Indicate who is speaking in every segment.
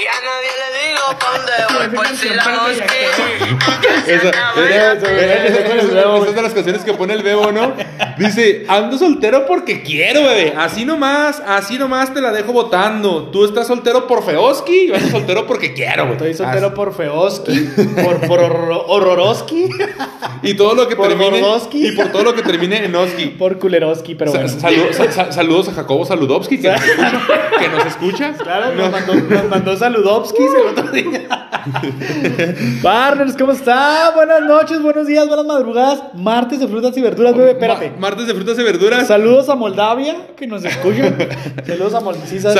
Speaker 1: Y a nadie le digo pa' dónde voy por si la
Speaker 2: Esa, esa- esa- esa es de las canciones que pone el bebo, ¿no? Dice, ando soltero porque quiero, bebé. Así nomás, así nomás te la dejo votando. Tú estás soltero por Feoski, yo estoy soltero porque quiero, güey.
Speaker 3: Estoy soltero por Feoski, por, por horror- Horroroski,
Speaker 2: Y todo lo que
Speaker 3: por
Speaker 2: termine.
Speaker 3: Gordoski.
Speaker 2: Y por todo lo que termine en Oski.
Speaker 3: por Kuleroski, pero
Speaker 2: Sa-
Speaker 3: bueno.
Speaker 2: salu- sa- sa- saludos a Jacobo Saludowski que nos escucha. Que nos escucha.
Speaker 3: Claro, nos mandó, nos mandó Saludovskis el otro día. Partners, ¿cómo está? Buenas noches, buenos días, buenas madrugadas. Martes de frutas y verduras, bebé, espérate.
Speaker 2: Ma- martes de frutas y verduras.
Speaker 3: Saludos a Moldavia, que nos escucha. Saludos a Moldavia. Sí, sabes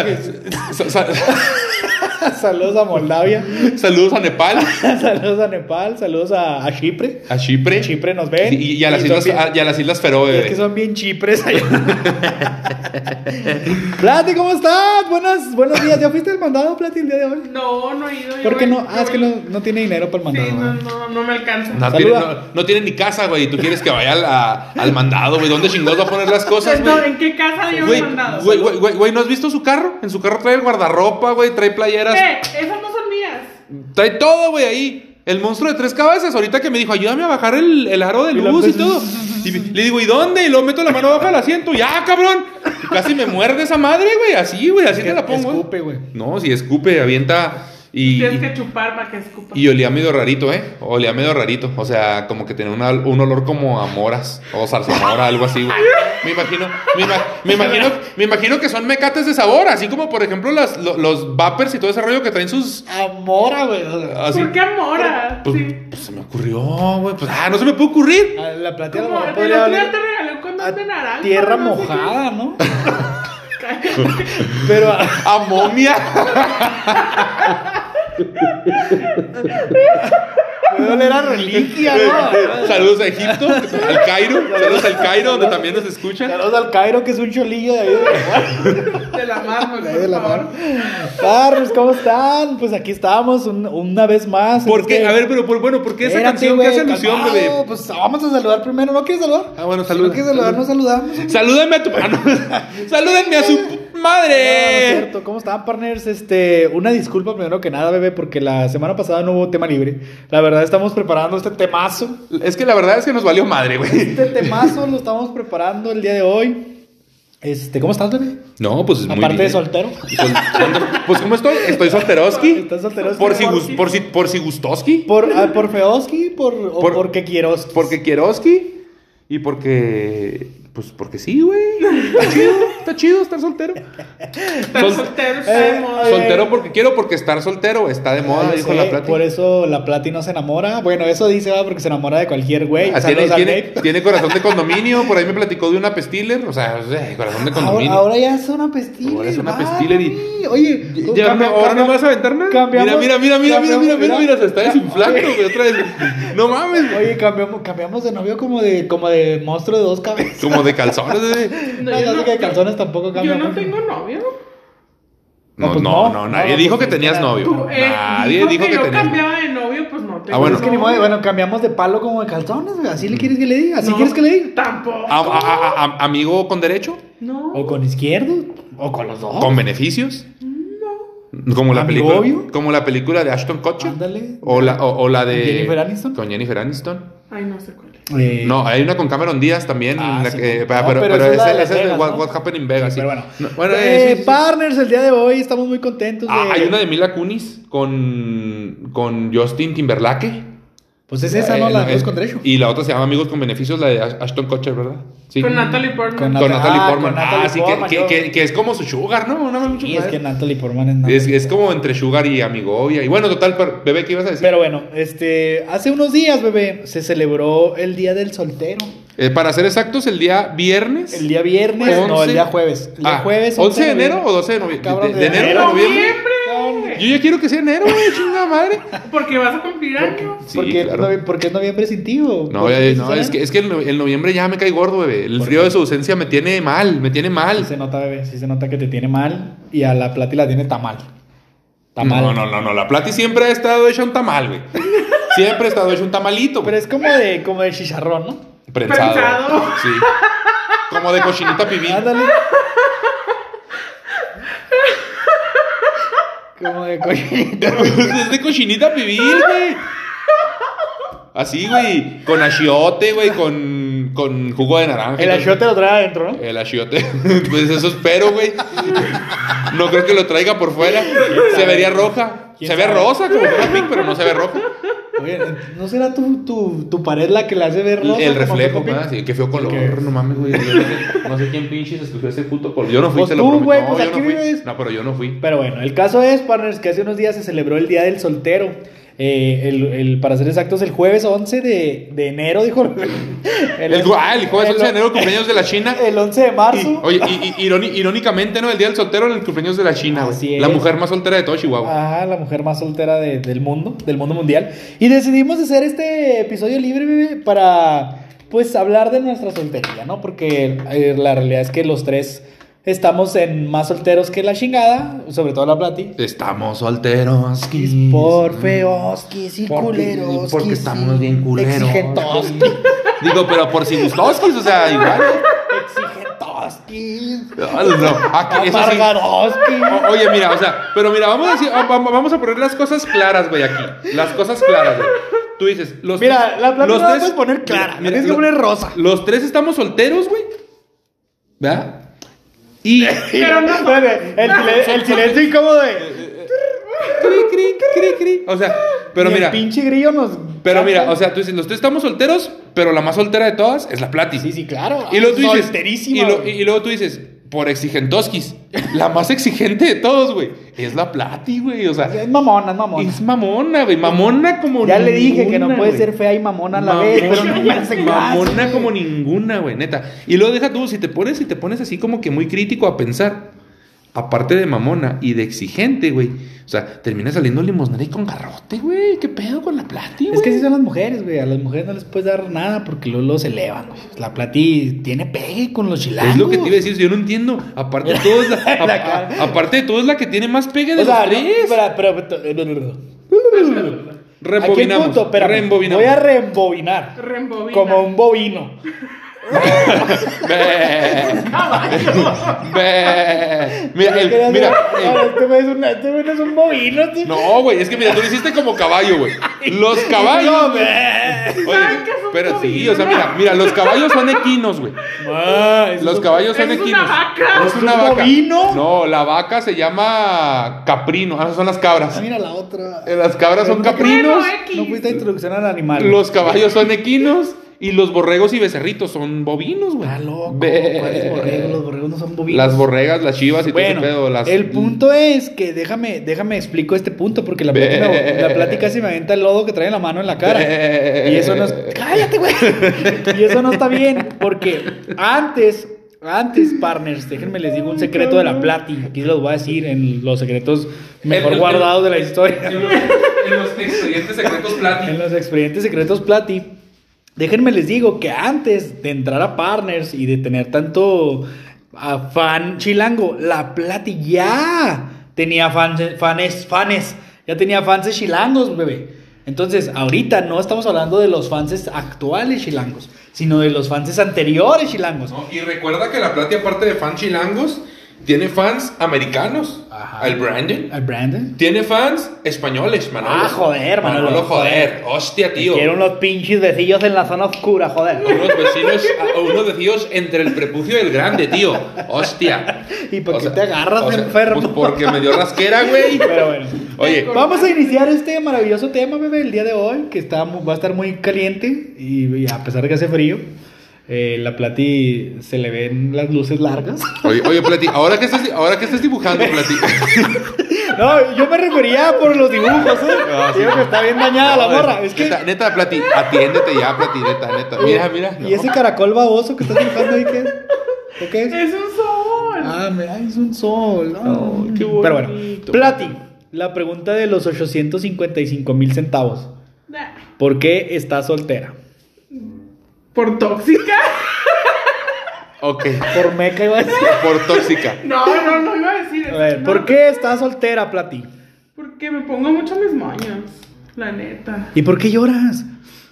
Speaker 2: Sa-
Speaker 3: que- Saludos a Moldavia.
Speaker 2: saludos a Nepal,
Speaker 3: Saludos a Nepal. Saludos a, a Chipre.
Speaker 2: a Chipre.
Speaker 3: Chipre nos ven.
Speaker 2: Y, y a las islas,
Speaker 3: bien-
Speaker 2: a- y a las islas Feroe.
Speaker 3: Es que son bien chipres allá. Plati, ¿cómo estás? Buenas, buenos días. ¿Ya fuiste al mandado, Plati, el día de hoy?
Speaker 4: No, no he ido.
Speaker 3: ¿Por qué no? Ah, es que no, no tiene dinero para el mandado.
Speaker 4: Sí, no, no, no me alcanza.
Speaker 2: No tiene,
Speaker 3: Saluda.
Speaker 2: no, no tiene ni casa, güey. Y tú quieres que vaya al, a- al mandado, güey. ¿Dónde chingados va a poner las cosas,
Speaker 4: Entonces,
Speaker 2: güey?
Speaker 4: ¿En qué casa dio el mandado?
Speaker 2: güey, güey, güey, güey, ¿no has visto su carro? En su carro trae el guardarropa, güey, trae playeras,
Speaker 4: esas no son mías.
Speaker 2: trae todo, güey, ahí. El monstruo de tres cabezas, ahorita que me dijo, ayúdame a bajar el, el aro de luz y todo. Y le digo, ¿y dónde? Y luego meto la mano abajo del asiento, ya, cabrón. Y casi me muerde esa madre, güey, así, güey, así te la pongo.
Speaker 3: Escupe, güey.
Speaker 2: No, si escupe, avienta y...
Speaker 4: Tienes que chupar para que escupa.
Speaker 2: Y olía medio rarito, ¿eh? Olía medio rarito. O sea, como que tenía una- un olor como a moras o zarzamora, algo así, güey. Me imagino, me, ima- me imagino, me imagino que son mecates de sabor, así como por ejemplo las, lo- los vapers y todo ese rollo que traen sus.
Speaker 3: Amora, güey.
Speaker 2: Así.
Speaker 4: ¿Por qué amora?
Speaker 2: Pues,
Speaker 4: sí.
Speaker 2: pues se me ocurrió, güey. Pues ah, no se me puede ocurrir.
Speaker 3: A La a
Speaker 4: Como
Speaker 3: mejor
Speaker 4: el
Speaker 3: podría
Speaker 4: te regaló con
Speaker 3: a
Speaker 4: de naranja.
Speaker 3: tierra
Speaker 4: no
Speaker 3: mojada, ¿no? Pero
Speaker 2: A momia.
Speaker 3: puede oler a reliquia, ¿no?
Speaker 2: Saludos a Egipto, al Cairo. Saludos al Cairo, donde también nos escuchan.
Speaker 3: Saludos al Cairo, que es un cholillo de ahí. de-
Speaker 4: De la mano,
Speaker 3: de ahí de la mano. Carlos, ¿cómo están? Pues aquí estamos un- una vez más.
Speaker 2: ¿Por qué? A ver, pero por, bueno, ¿por qué esa
Speaker 3: Espérate,
Speaker 2: canción que
Speaker 3: güey,
Speaker 2: hace alusión, bebé?
Speaker 3: Pues vamos a saludar primero. ¿No quieres saludar?
Speaker 2: Ah, bueno,
Speaker 3: Si
Speaker 2: salud.
Speaker 3: no quieres saludar, nos saludamos.
Speaker 2: Salúdenme a tu ah, no. Salúdenme a su
Speaker 3: No, no es
Speaker 2: madre.
Speaker 3: cierto. ¿Cómo están, partners? Este, una disculpa primero que nada, bebé, porque la semana pasada no hubo tema libre. La verdad, estamos preparando este temazo.
Speaker 2: Es que la verdad es que nos valió madre, güey.
Speaker 3: Este temazo lo estamos preparando el día de hoy. Este, ¿cómo estás, bebé?
Speaker 2: No, pues muy
Speaker 3: Aparte de soltero.
Speaker 2: Sol- sol- Pues ¿cómo estoy? Estoy solteroski.
Speaker 3: Estás solteroski.
Speaker 2: Por si por si por si gustoski.
Speaker 3: Por, ah, por Feoski, por, o
Speaker 2: Por-
Speaker 3: porque Quieros.
Speaker 2: Porque quieroski y porque pues porque sí, güey. Está chido, está chido estar soltero.
Speaker 4: Estar
Speaker 2: Sol-
Speaker 4: soltero está
Speaker 3: eh,
Speaker 4: de moda.
Speaker 3: eh,
Speaker 2: Soltero porque quiero, porque estar soltero está de moda,
Speaker 3: Ah,
Speaker 2: dijo la plata.
Speaker 3: Por eso la Plati no se enamora. Bueno, eso dice, va, porque se enamora de cualquier güey.
Speaker 2: Ah, tiene, tiene, tiene corazón de condominio, por ahí me platicó de una pestiller, o sea, corazón de condominio.
Speaker 3: ahora ya es una pestiller.
Speaker 2: Ahora es una
Speaker 3: mami.
Speaker 2: pestiller y-
Speaker 3: Oye,
Speaker 2: Ya,
Speaker 3: cambia-
Speaker 2: ¿Ahora
Speaker 3: cambia-
Speaker 2: no me vas a aventar nada?
Speaker 3: cambiamos-
Speaker 2: mira, mira, mira, mira, mira, mira, mira, mira, se está desinflando, güey, otra vez. No mames, güey.
Speaker 3: Oye, cambiamos, cambiamos de novio como de, como de monstruo de dos cabezas.
Speaker 2: Como de calzones, güey.
Speaker 3: No,
Speaker 4: No, yo
Speaker 3: ya sé
Speaker 4: no-
Speaker 3: que de calzones tampoco
Speaker 4: Yo no
Speaker 3: mucho.
Speaker 4: tengo novio.
Speaker 2: No,
Speaker 3: No, pues
Speaker 2: no,
Speaker 3: no.
Speaker 2: no, nadie
Speaker 3: No,
Speaker 2: dijo
Speaker 3: pues
Speaker 2: que tenías novio.
Speaker 4: Tú, eh,
Speaker 2: Nadie dijo que
Speaker 4: yo
Speaker 2: tenías novio.
Speaker 4: cambiaba de novio, pues no tengo
Speaker 2: Ah, bueno.
Speaker 3: Es que ni modo,
Speaker 4: novio.
Speaker 3: bueno, cambiamos de palo como de calzones, güey. ¿Así le quieres que le diga? ¿Así
Speaker 4: No,
Speaker 3: quieres que le diga?
Speaker 4: Tampoco.
Speaker 2: A- a- a- a- ¿Amigo con derecho?
Speaker 4: No.
Speaker 3: O con izquierdo, o con los dos.
Speaker 2: ¿Con beneficios? No. Como la
Speaker 3: ¿Amigo
Speaker 2: película,
Speaker 3: obvio?
Speaker 2: como la película de Ashton Kutcher.
Speaker 3: Ándale.
Speaker 2: O la, o, o la de.
Speaker 3: ¿Jennifer Aniston?
Speaker 2: Con Jennifer Aniston.
Speaker 4: Ay, no sé cuál.
Speaker 3: Eh,
Speaker 2: No, hay una con Cameron Díaz también.
Speaker 3: Ah,
Speaker 2: la
Speaker 3: sí,
Speaker 2: que-
Speaker 3: no,
Speaker 2: pero,
Speaker 3: pero
Speaker 2: pero,
Speaker 3: esa es
Speaker 2: ese,
Speaker 3: de
Speaker 2: es de
Speaker 3: Vegas,
Speaker 2: What. What Happened in Vegas. sí.
Speaker 3: Pero bueno.
Speaker 2: No, bueno,
Speaker 3: Eh,
Speaker 2: eh, sí, sí.
Speaker 3: partners, el día de hoy estamos muy contentos. De...
Speaker 2: Ah, hay una de Mila Kunis con, con Justin Timberlake.
Speaker 3: Pues es esa, ¿no?
Speaker 2: Eh,
Speaker 3: La dos
Speaker 2: es-
Speaker 3: con derecho.
Speaker 2: Y la otra se llama Amigos con Beneficios, la de Ash- Ashton Kutcher, ¿verdad? Sí.
Speaker 4: Con Natalie Portman.
Speaker 3: Con
Speaker 2: Con
Speaker 3: Nat-
Speaker 2: Natalie
Speaker 3: ah,
Speaker 2: Portman.
Speaker 3: con Natalie
Speaker 2: ah, sí, que-
Speaker 3: Portman,
Speaker 2: que,
Speaker 3: yo-
Speaker 2: que- que es como su sugar, ¿no? No, mucho
Speaker 3: Sí, es que Natalie Portman es Natalie.
Speaker 2: es, es como entre sugar y amigovia. Y bueno, total, pero, bebé, ¿qué ibas a decir?
Speaker 3: Pero bueno, este, hace unos días, bebé, se celebró el Día del Soltero.
Speaker 2: Eh, para ser exactos, el día viernes.
Speaker 3: El día viernes, no,
Speaker 2: 11.
Speaker 3: el día jueves. El día
Speaker 2: Ah,
Speaker 3: jueves,
Speaker 2: 11 de enero o 12 de noviembre.
Speaker 3: Cabrón,
Speaker 2: de, de enero,
Speaker 3: enero.
Speaker 2: a noviembre. Yo ya quiero que sea enero, güey, chingada madre.
Speaker 4: Porque vas a cumplir años.
Speaker 2: Sí,
Speaker 3: porque,
Speaker 2: claro.
Speaker 3: novie- porque es noviembre sin ti, o
Speaker 2: No, no, es que, es que el, no- el noviembre ya me cae gordo, bebé. El
Speaker 3: ¿Por
Speaker 2: frío
Speaker 3: qué?
Speaker 2: de su ausencia me tiene mal, me tiene
Speaker 3: Sí
Speaker 2: mal.
Speaker 3: se nota, bebé, sí se nota que te tiene mal y a la plata y la tiene tamal. Tamal.
Speaker 2: No, no, no, no. La plati siempre ha estado hecha un tamal, güey. Siempre ha estado hecho un tamalito.
Speaker 3: Pero es como de, como de chicharrón, ¿no?
Speaker 2: Prensado.
Speaker 4: Prensado.
Speaker 2: Sí. Como de cochinita pibil.
Speaker 3: Ándale. Como de cochinita.
Speaker 2: es de cochinita pibil, güey. Así, güey. Con achiote, güey. Con, con jugo de naranja.
Speaker 3: El achiote lo trae adentro, ¿no?
Speaker 2: El achiote. Pues eso espero, güey. No creo que lo traiga por fuera. Se vería roja.
Speaker 3: ¿Quién
Speaker 2: Se ve rosa como Pig, pero no se ve roja.
Speaker 3: Oye, ¿no será tu, tu, tu pared la que la hace ver rosa?
Speaker 2: El reflejo, más. Sí, qué feo color.
Speaker 3: Que-
Speaker 2: No mames, güey. No sé, no sé quién pinches escogió ese puto color. Yo no fui,
Speaker 3: Pues
Speaker 2: se lo
Speaker 3: tú,
Speaker 2: prometo.
Speaker 3: güey,
Speaker 2: no,
Speaker 3: pues
Speaker 2: yo
Speaker 3: aquí
Speaker 2: no fui.
Speaker 3: vives.
Speaker 2: No, pero yo no fui.
Speaker 3: Pero bueno, el caso es, partners, que hace unos días se celebró el Día del Soltero. Eh, el, el- para ser exactos, el jueves 11 de, de enero, dijo. El,
Speaker 2: El, ah, el jueves 11 de enero, cumpleaños de la China.
Speaker 3: El 11 de marzo.
Speaker 2: Y, oye, y, y- iróni- irónicamente, ¿no? El día del soltero en el cumpleaños de la China, güey.
Speaker 3: Así es.
Speaker 2: La mujer más soltera de todo Chihuahua.
Speaker 3: Ajá, la mujer más soltera de- del mundo, del mundo mundial. Y decidimos hacer este episodio libre, bebé, para pues hablar de nuestra soltería, ¿no? Porque eh, la realidad es que los tres estamos en más solteros que la chingada, sobre todo la Plati.
Speaker 2: Estamos solteros.
Speaker 3: Por feoskis y
Speaker 2: Porque-
Speaker 3: culeros.
Speaker 2: porque estamos bien culeros.
Speaker 3: Exigentoskis.
Speaker 2: Digo, pero por si gustoskis, o sea, igual.
Speaker 3: Exigentoskis.
Speaker 2: No, no, aquí, eso sí.
Speaker 3: Amargadoskis.
Speaker 2: O- Oye, mira, o sea, pero mira, vamos a, decir- va- va- vamos a poner las cosas claras, güey, aquí. Las cosas claras, güey. Tú dices, los
Speaker 3: Mira, la Plati
Speaker 2: los
Speaker 3: no la
Speaker 2: tres-
Speaker 3: puedes poner clara,
Speaker 2: Mira,
Speaker 3: tienes que
Speaker 2: lo-
Speaker 3: poner rosa.
Speaker 2: Los tres estamos solteros, güey. ¿Verdad? Y.
Speaker 4: Pero no.
Speaker 3: Espérate, el, silen- el silencio incómodo de.
Speaker 2: Cri, cri, cri, cri. O sea, pero mira.
Speaker 3: El pinche grillo nos.
Speaker 2: Pero mira, o sea, tú dices, los tres estamos solteros, pero la más soltera de todas es la Plati.
Speaker 3: Sí, sí, claro.
Speaker 2: Y luego tú dices. Lo- y luego tú dices, por exigentoskis, la más exigente de todos, güey, es la Plati, güey. O sea,
Speaker 3: Es mamona, es mamona.
Speaker 2: es mamona, güey. Mamona como
Speaker 3: Ya le dije que no
Speaker 2: ninguna,
Speaker 3: puede ser fea y mamona a la vez, pero no me hace
Speaker 2: Mamona como ninguna, güey, neta. Y luego deja tú, si te pones, si te pones así como que muy crítico a pensar, aparte de mamona y de exigente, güey. O sea, termina saliendo limosnera y con garrote, güey. ¿Qué pedo con la plati, güey?
Speaker 3: Es que así son las mujeres, güey. A las mujeres no les puedes dar nada porque luego, luego se elevan, güey. La plati tiene pegue con los chilangos.
Speaker 2: Es lo que te iba a decir, yo no entiendo. Aparte de todo, es la, a- a- aparte de todo, es la que tiene más pegue de
Speaker 3: O sea,
Speaker 2: los
Speaker 3: no,
Speaker 2: tres.
Speaker 3: espera, pero, pero- Aquí el
Speaker 2: Rebobinamos.
Speaker 3: punto. Voy a reembobinar.
Speaker 4: Reembobina.
Speaker 3: Como un bovino.
Speaker 2: Mira, el- mira, el-
Speaker 3: güey no es un bovino. este-
Speaker 2: No, güey, es que mira, tú lo hiciste como caballo, güey. Los caballos.
Speaker 3: No.
Speaker 2: Oye,
Speaker 4: ¿Saben qué es un
Speaker 2: pero sí, o sea, mira, mira, los caballos son equinos, güey.
Speaker 3: Ah,
Speaker 2: Los caballos son
Speaker 4: Es una
Speaker 2: equinos.
Speaker 4: vaca.
Speaker 2: Es
Speaker 3: ¿Es
Speaker 2: una
Speaker 3: un
Speaker 2: vaca.
Speaker 3: bovino?
Speaker 2: No, la vaca se llama caprino. Ah, son las cabras.
Speaker 3: Ah, mira la otra.
Speaker 2: Eh, Las cabras son caprinos.
Speaker 3: No fuiste a introducción al animal.
Speaker 2: Los caballos son equinos. Y los borregos y becerritos son bovinos, güey.
Speaker 3: Ah, loco. ¿Cuáles borregos? Los borregos no son bovinos.
Speaker 2: Las borregas, las chivas y
Speaker 3: Bueno,
Speaker 2: todo ese pedo. Las...
Speaker 3: el punto es que déjame, déjame explico este punto porque la plática, la plática se me avienta el lodo que trae la mano en la cara. Y eso no es. ¡Cállate, güey! Y eso no está bien porque antes, antes, partners, déjenme les digo un secreto de la Plati. Aquí los voy a decir en los secretos mejor guardados de la historia.
Speaker 2: En los, en los expedientes secretos Plati.
Speaker 3: En los expedientes secretos Plati. Déjenme les digo que antes de entrar a Partners y de tener tanto ah, fan chilango, la Plati ya tenía fans, fanes, fanes, ya tenía fans chilangos, bebé. Entonces, ahorita no estamos hablando de los fans actuales chilangos, sino de los fans anteriores chilangos.
Speaker 2: Y recuerda que la Plati, aparte de fans chilangos, tiene fans americanos.
Speaker 3: Ajá.
Speaker 2: Al Brandon.
Speaker 3: ¿Al Brandon?
Speaker 2: Tiene fans españoles, Manolo.
Speaker 3: Ah, joder, Manolo.
Speaker 2: Manolo, joder. Hostia, tío.
Speaker 3: Quiero unos pinches vecillos en la zona oscura, joder.
Speaker 2: Unos vecinos, unos vecinos entre el prepucio y el grande, tío. Hostia.
Speaker 3: ¿Y por
Speaker 2: O
Speaker 3: qué
Speaker 2: sea,
Speaker 3: te agarras
Speaker 2: o sea,
Speaker 3: enfermo?
Speaker 2: Pues porque me dio rasquera, güey.
Speaker 3: Pero bueno.
Speaker 2: Oye,
Speaker 3: Vamos a iniciar este maravilloso tema, bebé, el día de hoy, que está, va a estar muy caliente y, y a pesar de que hace frío, eh, la Plati se le ven las luces largas.
Speaker 2: oye, oye, Plati, ahora que estás, ahora que estás dibujando, Plati.
Speaker 3: No, yo me refería por los dibujos, ¿eh?
Speaker 2: Ah, sí.
Speaker 3: Digo que está bien dañada la morra. Es que...
Speaker 2: Neta, neta, Plati, atiéndete ya, Plati, neta, neta. Mira, mira.
Speaker 3: ¿Y ese caracol baboso que estás dibujando ahí qué es? ¿O qué es?
Speaker 4: Es un sol.
Speaker 3: Ah, me, es un sol.
Speaker 2: Oh,
Speaker 3: Ay,
Speaker 2: qué
Speaker 3: Pero bueno,
Speaker 2: bonito.
Speaker 3: Plati, la pregunta de los 855 mil centavos.
Speaker 4: Nah.
Speaker 3: ¿Por qué estás soltera?
Speaker 4: Por tóxica.
Speaker 2: Ok,
Speaker 3: Por meca iba a decir.
Speaker 2: por tóxica.
Speaker 4: No, no, no iba a decir
Speaker 3: A
Speaker 4: eso.
Speaker 3: ver,
Speaker 4: no.
Speaker 3: ¿por qué estás soltera, Plati?
Speaker 4: Porque me pongo mucho mis moños. La neta.
Speaker 3: ¿Y por qué lloras?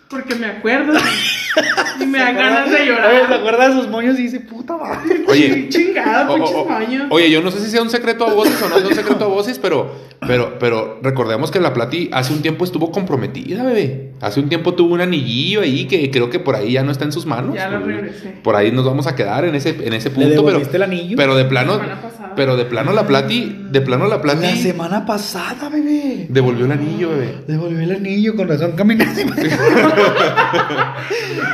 Speaker 4: Porque me acuerdo. y me dan ganas de
Speaker 3: Oye, ¿Se
Speaker 4: llorar.
Speaker 3: acuerda de sus moños y dice, puta madre?
Speaker 2: Oye,
Speaker 4: Chingado,
Speaker 2: o-
Speaker 4: baños.
Speaker 2: oye, yo no sé si sea un secreto a voces o no es un secreto a voces, pero, pero, pero recordemos que la Plati hace un tiempo estuvo comprometida, bebé. Hace un tiempo tuvo un anillillo ahí que creo que por ahí ya no está en sus manos.
Speaker 4: Ya lo regresé.
Speaker 2: Por ahí nos vamos a quedar en ese, en ese punto.
Speaker 3: devolviste
Speaker 2: pero,
Speaker 3: el anillo?
Speaker 2: Pero de plano,
Speaker 4: La semana pasada.
Speaker 2: Pero de plano la Plati, de plano la Plati
Speaker 3: La semana pasada, bebé.
Speaker 2: devolvió el anillo, bebé.
Speaker 3: Devolvió el anillo, con razón caminaste.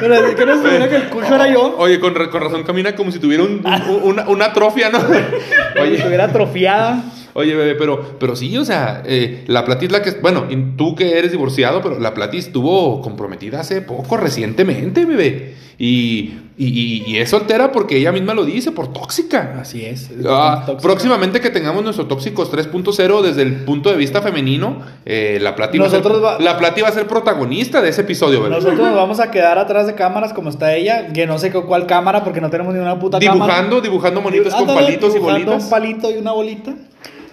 Speaker 3: Pero así que no se que el cucho era yo.
Speaker 2: Oye, con, con razón camina como si tuviera un- un- una, una atrofia, ¿no?
Speaker 3: Oye, estuviera atrofiada.
Speaker 2: Oye, bebé, pero, pero sí, o sea, eh, la Plati es la que. Bueno, tú que eres divorciado, pero la Plati estuvo comprometida hace poco, recientemente, bebé. Y, y, y- y es soltera porque ella misma lo dice, por tóxica.
Speaker 3: Así es.
Speaker 2: Ah, próximamente que tengamos nuestro Tóxicos 3.0 desde el punto de vista femenino, eh, la, Plati va a ser,
Speaker 3: Nosotros va-
Speaker 2: la Plati va a ser protagonista de ese episodio, bebé.
Speaker 3: Nosotros nos vamos a quedar atrás de cámaras como está ella, que no sé cuál cámara porque no tenemos ni una puta
Speaker 2: Dibujando,
Speaker 3: cámara.
Speaker 2: dibujando monitos con palitos y
Speaker 3: dibujando
Speaker 2: bolitas.
Speaker 3: un palito y una bolita.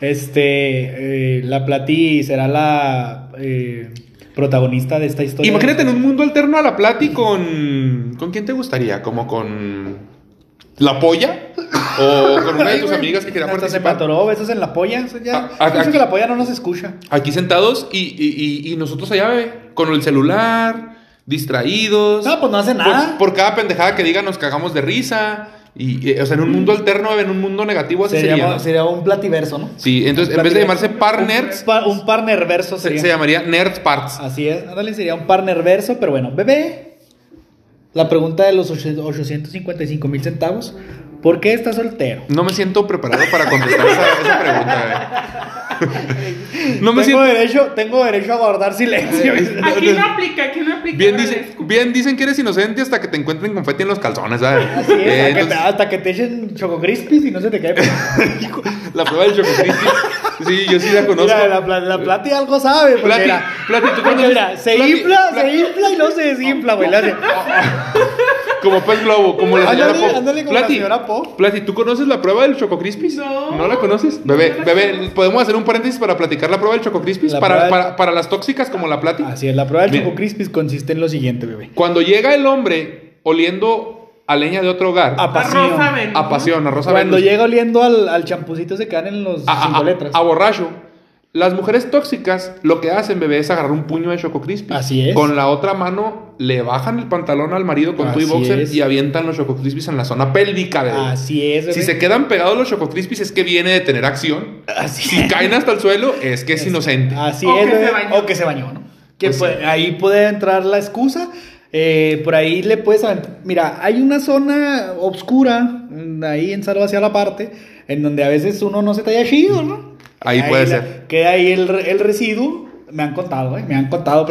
Speaker 3: Este, eh, la Plati será la eh, protagonista de esta historia.
Speaker 2: Imagínate en un mundo alterno a la Plati con. ¿Con quién te gustaría? ¿Como con. ¿La polla? ¿O con una de tus amigas que quiera
Speaker 3: hasta se
Speaker 2: participar?
Speaker 3: patoró, besos en la polla. eso ya,
Speaker 2: Ah, ah,
Speaker 3: yo sé
Speaker 2: aquí-
Speaker 3: que la polla no nos escucha.
Speaker 2: Aquí sentados y, y- y- y nosotros allá, bebé, con el celular, distraídos.
Speaker 3: No, pues no hace nada.
Speaker 2: Por, por cada pendejada que diga nos cagamos de risa. Y, y, o sea, en un mundo alterno, en un mundo negativo, así
Speaker 3: Sería,
Speaker 2: sería. ¿no?
Speaker 3: sería un plativerso, ¿no?
Speaker 2: Sí, entonces en vez de llamarse Partners,
Speaker 3: Un, pa- un partner verso
Speaker 2: se,
Speaker 3: sería.
Speaker 2: se llamaría Nerd Parts.
Speaker 3: Así es, ándale, sería un partner verso, pero bueno, bebé. La pregunta de los ocho- 855 mil centavos. ¿Por qué estás soltero?
Speaker 2: No me siento preparado para contestar esa, esa pregunta, bebé. No me
Speaker 3: tengo,
Speaker 2: siento.
Speaker 3: derecho, tengo derecho a guardar silencio.
Speaker 4: Aquí no aplica, aquí no aplica.
Speaker 2: Bien, dice, bien dicen que eres inocente hasta que te encuentren confeti en los calzones, ¿sabes?
Speaker 3: Así es,
Speaker 2: Eh,
Speaker 3: hasta, que te, hasta que te echen choco crispies y no se te cae.
Speaker 2: la prueba del choco crispy. Sí, yo sí la conozco.
Speaker 3: Mira, la, la plati algo sabe.
Speaker 2: Plati,
Speaker 3: mira,
Speaker 2: Plati, ¿tú conoces-
Speaker 3: mira, se
Speaker 2: Plati,
Speaker 3: infla,
Speaker 2: Plati-
Speaker 3: se infla y no se desinfla, güey.
Speaker 2: Como pez globo, como la señora
Speaker 3: Ándale,
Speaker 2: Pop.
Speaker 3: ándale como la señora Pop.
Speaker 2: Plati, ¿tú conoces la prueba del Choco Crispis?
Speaker 4: No.
Speaker 2: ¿No la conoces? Bebé,
Speaker 4: No la
Speaker 2: bebé. ¿podemos hacer un paréntesis para platicar la prueba del Choco Crispis?
Speaker 3: La
Speaker 2: Para,
Speaker 3: prueba del-
Speaker 2: para, para las tóxicas como la Plati.
Speaker 3: Así es, la prueba del
Speaker 2: Mira.
Speaker 3: choco crispies consiste en lo siguiente, bebé.
Speaker 2: Cuando llega el hombre oliendo a leña de otro hogar,
Speaker 3: A pasión.
Speaker 4: Rosa Venus.
Speaker 2: a pasión, a Rosa
Speaker 3: Cuando
Speaker 2: Venus,
Speaker 3: llega oliendo al, al champucito se quedan en los
Speaker 2: a,
Speaker 3: cinco
Speaker 2: a-
Speaker 3: letras.
Speaker 2: a borracho. Las mujeres tóxicas lo que hacen, bebé, es agarrar un puño de Choco Crispis.
Speaker 3: Así es.
Speaker 2: Con la otra mano le bajan el pantalón al marido con tu y boxer
Speaker 3: es.
Speaker 2: y avientan los Choco Crispis en la zona pélvica, bebé.
Speaker 3: Así es, bebé.
Speaker 2: Si se quedan pegados los Choco Crispis es que viene de tener acción.
Speaker 3: Así
Speaker 2: Si caen hasta el suelo es que es inocente.
Speaker 3: Así
Speaker 4: O
Speaker 3: es,
Speaker 4: que se
Speaker 3: bebé.
Speaker 4: bañó.
Speaker 3: o que se bañó, ¿no? Que
Speaker 2: Pues
Speaker 3: puede-
Speaker 2: sí.
Speaker 3: ahí puede entrar la excusa. Eh, por ahí le puedes aventar- Mira, hay una zona oscura, mm, ahí en Salva hacia la parte, en donde a veces uno no se talla chido, ¿no?
Speaker 2: Ahí puede
Speaker 3: la-
Speaker 2: ser.
Speaker 3: Queda ahí el, el residuo. Me han contado, ¿eh? Me han contado,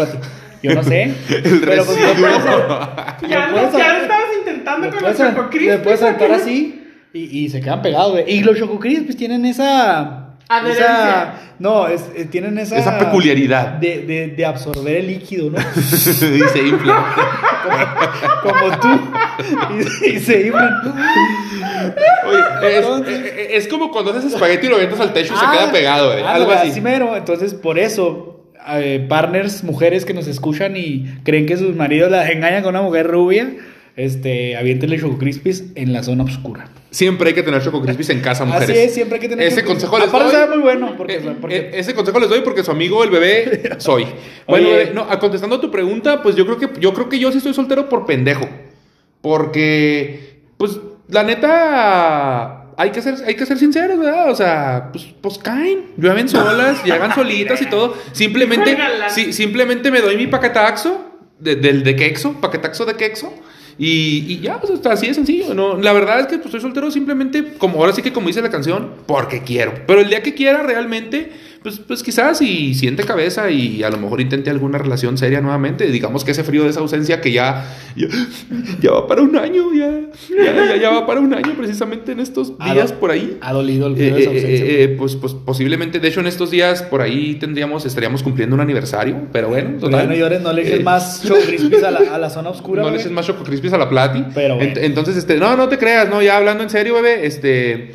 Speaker 3: Yo no sé.
Speaker 2: El
Speaker 3: pero pues,
Speaker 2: residuo.
Speaker 3: lo puedes-
Speaker 4: Ya,
Speaker 3: puedes
Speaker 4: ya estabas intentando con
Speaker 3: puedes,
Speaker 4: los
Speaker 3: aven-
Speaker 4: Choco
Speaker 3: le puedes aventar
Speaker 4: ¿o qué?
Speaker 3: así y, y se quedan pegados, güey. Y los Choco Crispies tienen esa.
Speaker 4: Adherencia.
Speaker 3: esa no, es, eh, tienen esa.
Speaker 2: Esa peculiaridad.
Speaker 3: De, de, de absorber el líquido, ¿no?
Speaker 2: y se infla.
Speaker 3: Como tú. Y, y se inflan.
Speaker 2: Oye, es, es- es como cuando haces espagueti y lo avientas al techo y se
Speaker 3: Ah,
Speaker 2: queda pegado, eh, algo así.
Speaker 3: Así mero. Entonces, por eso, eh, partners, mujeres que nos escuchan y creen que sus maridos las engañan con una mujer rubia, este, aviéntenle Choco Crispies en la zona oscura.
Speaker 2: Siempre hay que tener Choco Crispis en casa, mujeres.
Speaker 3: Así es, siempre hay que tener
Speaker 2: Ese
Speaker 3: Choco
Speaker 2: consejo les
Speaker 3: Aparte
Speaker 2: doy.
Speaker 3: muy bueno, porque,
Speaker 2: Eh,
Speaker 3: porque-
Speaker 2: eh, ese consejo les doy porque su amigo el bebé soy. Bueno,
Speaker 3: Oye.
Speaker 2: bebé, no, contestando a tu pregunta, pues yo creo que yo creo que yo sí estoy soltero por pendejo. Porque pues la neta hay que ser hay que ser sinceros, ¿verdad? O sea, pues pues caen, llueven solas, llegan solitas y todo. Simplemente sí, simplemente me doy mi paquetaxo de- del de quexo, paquetaxo de quexo. Y, ya, pues así de sencillo, ¿no? La verdad es que pues, estoy soltero simplemente, como ahora sí que como dice la canción, porque quiero. Pero el día que quiera realmente, pues, pues quizás y siente cabeza y a lo mejor intente alguna relación seria nuevamente. Digamos que ese frío de esa ausencia que ya, ya, ya va para un año, ya, ya, va para un año precisamente en estos días por ahí.
Speaker 3: Ha dolido el
Speaker 2: Eh,
Speaker 3: frío de esa
Speaker 2: eh,
Speaker 3: ausencia.
Speaker 2: eh, eh, pues, pues posiblemente, de hecho en estos días por ahí tendríamos, estaríamos cumpliendo un aniversario, pero bueno, total.
Speaker 3: no llores, no le eches
Speaker 2: Eh,
Speaker 3: más Choco Crispies a la, a la zona oscura.
Speaker 2: no le eches más Choco Crispies a la plati.
Speaker 3: Pero bueno.
Speaker 2: Ent- entonces, este, no, no te creas, no, ya hablando en serio, bebé, este,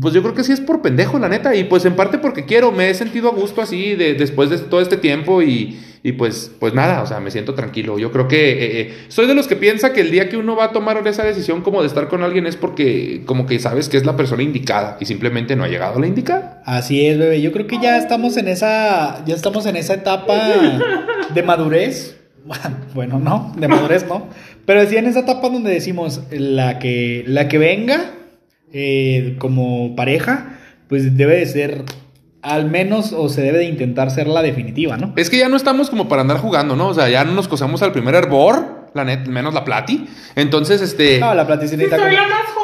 Speaker 2: pues yo creo que sí es por pendejo, la neta, y pues en parte porque quiero, me he sentido a gusto así de, después de todo este tiempo y, Y pues, pues nada, o sea, me siento tranquilo. Yo creo que eh, eh, soy de los que piensa que el día que uno va a tomar esa decisión como de estar con alguien es porque como que sabes que es la persona indicada y simplemente no ha llegado a la indicada.
Speaker 3: Así es, bebé. Yo creo que ya estamos en esa, ya estamos en esa etapa de madurez. Bueno, no, de madurez no. Pero sí en esa etapa donde decimos la que, la que venga eh, como pareja, pues debe de ser al menos o se debe de intentar ser la definitiva, ¿no?
Speaker 2: Es que ya no estamos como para andar jugando, ¿no? O sea, ya no nos cosamos al primer hervor, la net, menos la plati. Entonces, este...
Speaker 3: No, la plati se
Speaker 4: Sí,
Speaker 3: necesita
Speaker 4: soy
Speaker 3: como,
Speaker 4: la más joven de los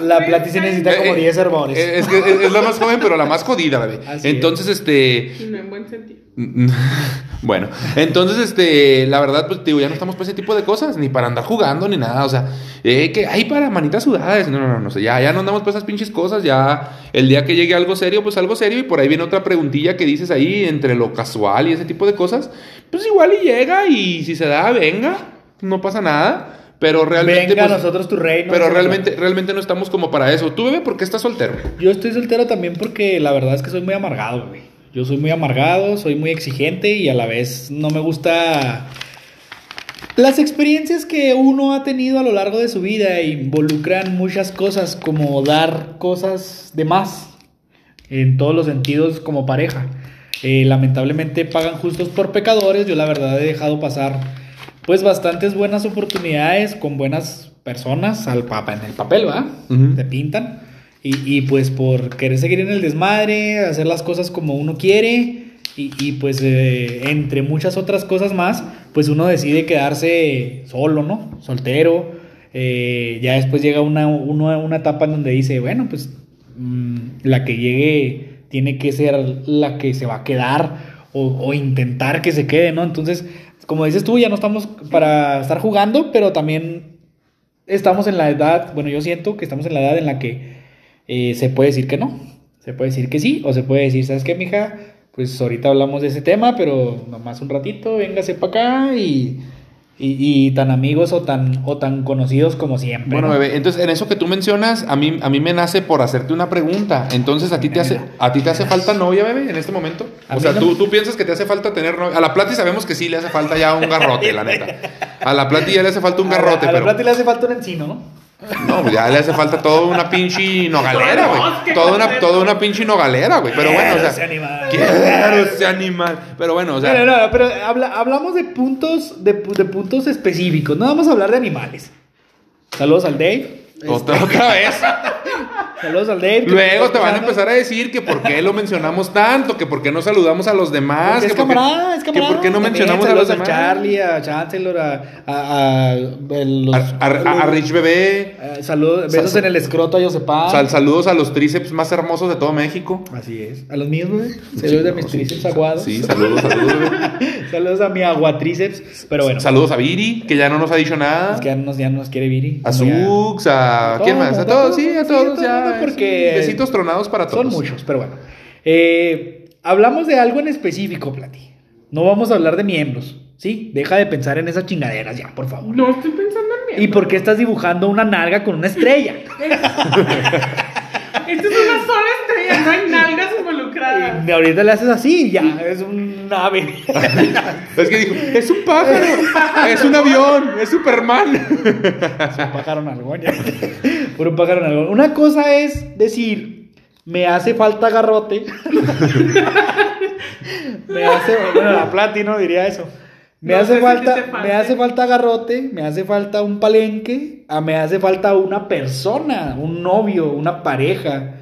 Speaker 3: la
Speaker 4: tres,
Speaker 3: plati se
Speaker 4: ay,
Speaker 3: necesita como
Speaker 2: Eh,
Speaker 3: 10 hervores.
Speaker 2: eh, Es que es, es la más joven, pero la más jodida, bebé.
Speaker 3: Así
Speaker 2: Entonces, este...
Speaker 4: Y no en buen sentido.
Speaker 2: bueno, entonces, este, la verdad, pues, te digo, ya no estamos para ese tipo de cosas, ni para andar jugando, ni nada, o sea, eh, que hay para manitas sudadas, no, no, no, no sé, ya, ya no andamos para esas pinches cosas, ya, el día que llegue algo serio, pues algo serio, y por ahí viene otra preguntilla que dices ahí, entre lo casual y ese tipo de cosas, pues igual y llega, y si se da, venga, no pasa nada, pero realmente,
Speaker 3: Venga a
Speaker 2: pues,
Speaker 3: nosotros tu reino.
Speaker 2: pero realmente, realmente no estamos como para eso. ¿Tú, bebé, por qué estás soltero?
Speaker 3: Yo estoy soltero también porque la verdad es que soy muy amargado, güey. Yo soy muy amargado, soy muy exigente y a la vez no me gusta... Las experiencias que uno ha tenido a lo largo de su vida involucran muchas cosas como dar cosas de más en todos los sentidos como pareja. Eh, lamentablemente pagan justos por pecadores. Yo la verdad he dejado pasar pues bastantes buenas oportunidades con buenas personas al papa en el papel, ¿va? Te pintan. Y, y, pues por querer seguir en el desmadre, hacer las cosas como uno quiere. Y, y, pues eh, entre muchas otras cosas más, pues uno decide quedarse solo, ¿no? Soltero. Eh, ya después llega una, uno una etapa en donde dice, bueno, pues mm, la que llegue tiene que ser la que se va a quedar o, o intentar que se quede, ¿no? Entonces, como dices tú, ya no estamos para estar jugando, pero también estamos en la edad, bueno, yo siento que estamos en la edad en la que eh, se puede decir que no, se puede decir que sí, o se puede decir, ¿sabes qué, mija? Pues ahorita hablamos de ese tema, pero nomás un ratito, véngase para acá y, y, y tan amigos o tan, o tan conocidos como siempre.
Speaker 2: Bueno,
Speaker 3: ¿no?
Speaker 2: bebé, entonces en eso que tú mencionas, a mí, a mí me nace por hacerte una pregunta. Entonces, ¿a ti te hace, a ti te hace falta novia, bebé, en este momento?
Speaker 3: A
Speaker 2: O sea,
Speaker 3: no.
Speaker 2: ¿tú, tú piensas que te hace falta tener novia. A la Plati sabemos que sí le hace falta ya un garrote, la neta. A la Plati ya le hace falta un
Speaker 3: A la-
Speaker 2: garrote,
Speaker 3: a la,
Speaker 2: pero.
Speaker 3: plata le hace falta un encino, ¿no?
Speaker 2: No, pues ya le hace falta toda una pinche nogalera, güey. Toda una, toda una pinche nogalera, güey. Pero bueno, o
Speaker 3: Quiero ese
Speaker 2: sea.
Speaker 3: animal.
Speaker 2: Quiero ese animal. Pero bueno, o sea.
Speaker 3: Pero, no, pero habla- hablamos de puntos, de, pu- de puntos específicos, no vamos a hablar de animales. Saludos al Dave.
Speaker 2: Otra, otra vez.
Speaker 3: Saludos al Dave. que
Speaker 2: Luego te van a empezar a decir que por qué lo mencionamos tanto, que por qué no saludamos a los demás,
Speaker 3: Porque
Speaker 2: que
Speaker 3: es camarada, es
Speaker 2: que
Speaker 3: camarada.
Speaker 2: por qué no
Speaker 3: También
Speaker 2: mencionamos a los demás.
Speaker 3: Charlie, a Chancellor, a, a, a- a los-
Speaker 2: A, a- a Rich Bebé.
Speaker 3: Eh, saludos, besos
Speaker 2: Sal-
Speaker 3: en el escroto a Josepa.
Speaker 2: Sal- saludos a los tríceps más hermosos de todo México.
Speaker 3: Así es. A los míos, güey. Saludos de mis tríceps aguados.
Speaker 2: Sí, saludos, saludos.
Speaker 3: Saludos a mi aguatríceps. Pero bueno.
Speaker 2: Saludos a Viri, que ya no nos ha dicho nada.
Speaker 3: Es que ya nos, ya nos quiere Viri.
Speaker 2: A Zux, a. ¿Quién más? A todos,
Speaker 3: todo
Speaker 2: sí, a todos.
Speaker 3: a todo
Speaker 2: ya,
Speaker 3: porque
Speaker 2: Besitos tronados para todos.
Speaker 3: Son muchos, pero bueno. Eh, hablamos de algo en específico, Plati. No vamos a hablar de miembros, ¿sí? Deja de pensar en esas chingaderas ya, por favor.
Speaker 4: No estoy pensando en mí.
Speaker 3: ¿Y por qué estás dibujando una nalga con una estrella?
Speaker 4: Es una sola estrella, no hay nalgas
Speaker 3: Y ahorita le haces así ya, es un ave.
Speaker 2: Es que dijo, es un pájaro, es un avión, es Superman.
Speaker 3: un pájaro nalgón, ya. Puro pájaro nalgón. Una cosa es decir, me hace falta garrote. me hace, bueno, la platino diría eso. Me
Speaker 4: No
Speaker 3: hace
Speaker 4: si
Speaker 3: falta, me hace falta garrote, me hace falta un palenque, a me hace falta una persona, un novio, una pareja,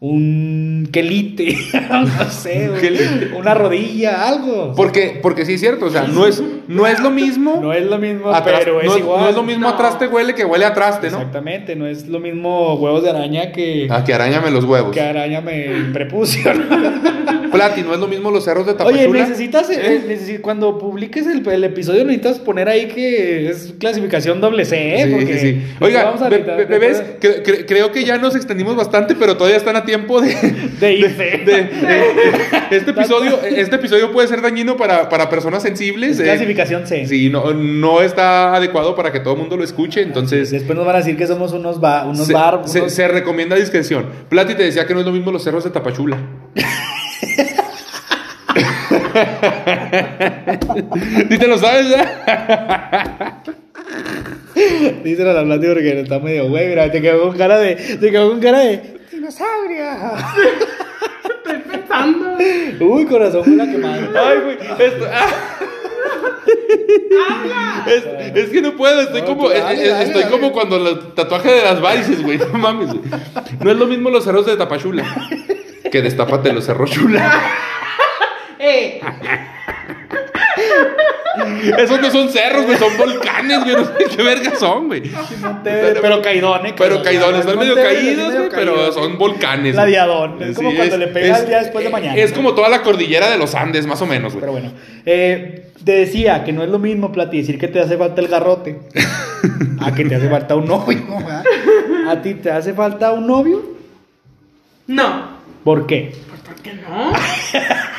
Speaker 3: un quelite, no sé, un-
Speaker 2: quelite.
Speaker 3: una rodilla, algo.
Speaker 2: Porque, porque sí es cierto, o sea, no es, no es lo mismo.
Speaker 3: no es lo mismo,
Speaker 2: atrás-
Speaker 3: pero es
Speaker 2: no,
Speaker 3: igual.
Speaker 2: no es lo mismo
Speaker 4: No.
Speaker 2: atrás te huele que huele atrás te, ¿no?
Speaker 3: Exactamente, no es lo mismo huevos de araña que,
Speaker 2: Ah, que arañame los huevos.
Speaker 3: que araña me prepucio. ¿no?
Speaker 2: Plati, no es lo mismo los cerros de Tapachula.
Speaker 3: Oye, necesitas, eh,
Speaker 2: ¿Eh?
Speaker 3: cuando publiques el, el episodio, necesitas poner ahí que es clasificación doble C, ¿eh?
Speaker 2: Sí,
Speaker 3: Porque
Speaker 2: sí, sí. Oiga,
Speaker 3: vamos a
Speaker 2: be- bebés, cre- cre- creo que ya nos extendimos bastante, pero todavía están a tiempo de...
Speaker 3: de
Speaker 2: de- este, episodio, este episodio puede ser dañino para, para personas sensibles.
Speaker 3: Es
Speaker 2: eh.
Speaker 3: C.
Speaker 2: Sí, no, no está adecuado para que todo el mundo lo escuche, entonces...
Speaker 3: Después nos van a decir que somos unos, ba- unos
Speaker 2: Se,
Speaker 3: bar.
Speaker 2: se-
Speaker 3: unos-
Speaker 2: se recomienda discreción. Plati te decía que no es lo mismo los cerros de Tapachula. ¿Sí te lo sabes, ya?
Speaker 3: Díselo a la Plati porque está medio güey, mira, te quedó con cara de. Te quedó con cara de. ¡Dinosaurio!
Speaker 4: Estoy pensando.
Speaker 3: Uy, corazón, fue la quemada.
Speaker 2: Ay, güey. esto- ah. Es, es que no puedo, estoy
Speaker 3: No,
Speaker 2: como,
Speaker 3: tú dale,
Speaker 2: es- es-
Speaker 3: dale,
Speaker 2: estoy
Speaker 3: dale.
Speaker 2: como cuando el tatuaje de las varices, güey. No mames, güey. No es lo mismo los cerros de Tapachula que destápate los cerros chula.
Speaker 4: Eh,
Speaker 2: Esos no son cerros, güey, son volcanes, güey. No sé qué verga son, güey.
Speaker 3: Monte- Pero caidones.
Speaker 2: Pero caidones, están medio caídos, güey, pero son volcanes.
Speaker 3: La
Speaker 2: güey.
Speaker 3: diadón. Es como
Speaker 2: Sí,
Speaker 3: cuando le pega el día después de mañana.
Speaker 2: Es como toda la cordillera de los Andes, más o menos, güey.
Speaker 3: Pero bueno, eh, te decía que no es lo mismo, Plati, decir que te hace falta el garrote a que te hace falta un novio. ¿verdad? ¿A ti te hace falta un novio?
Speaker 4: no.
Speaker 3: ¿Por qué?
Speaker 4: Pues, ¿por qué no?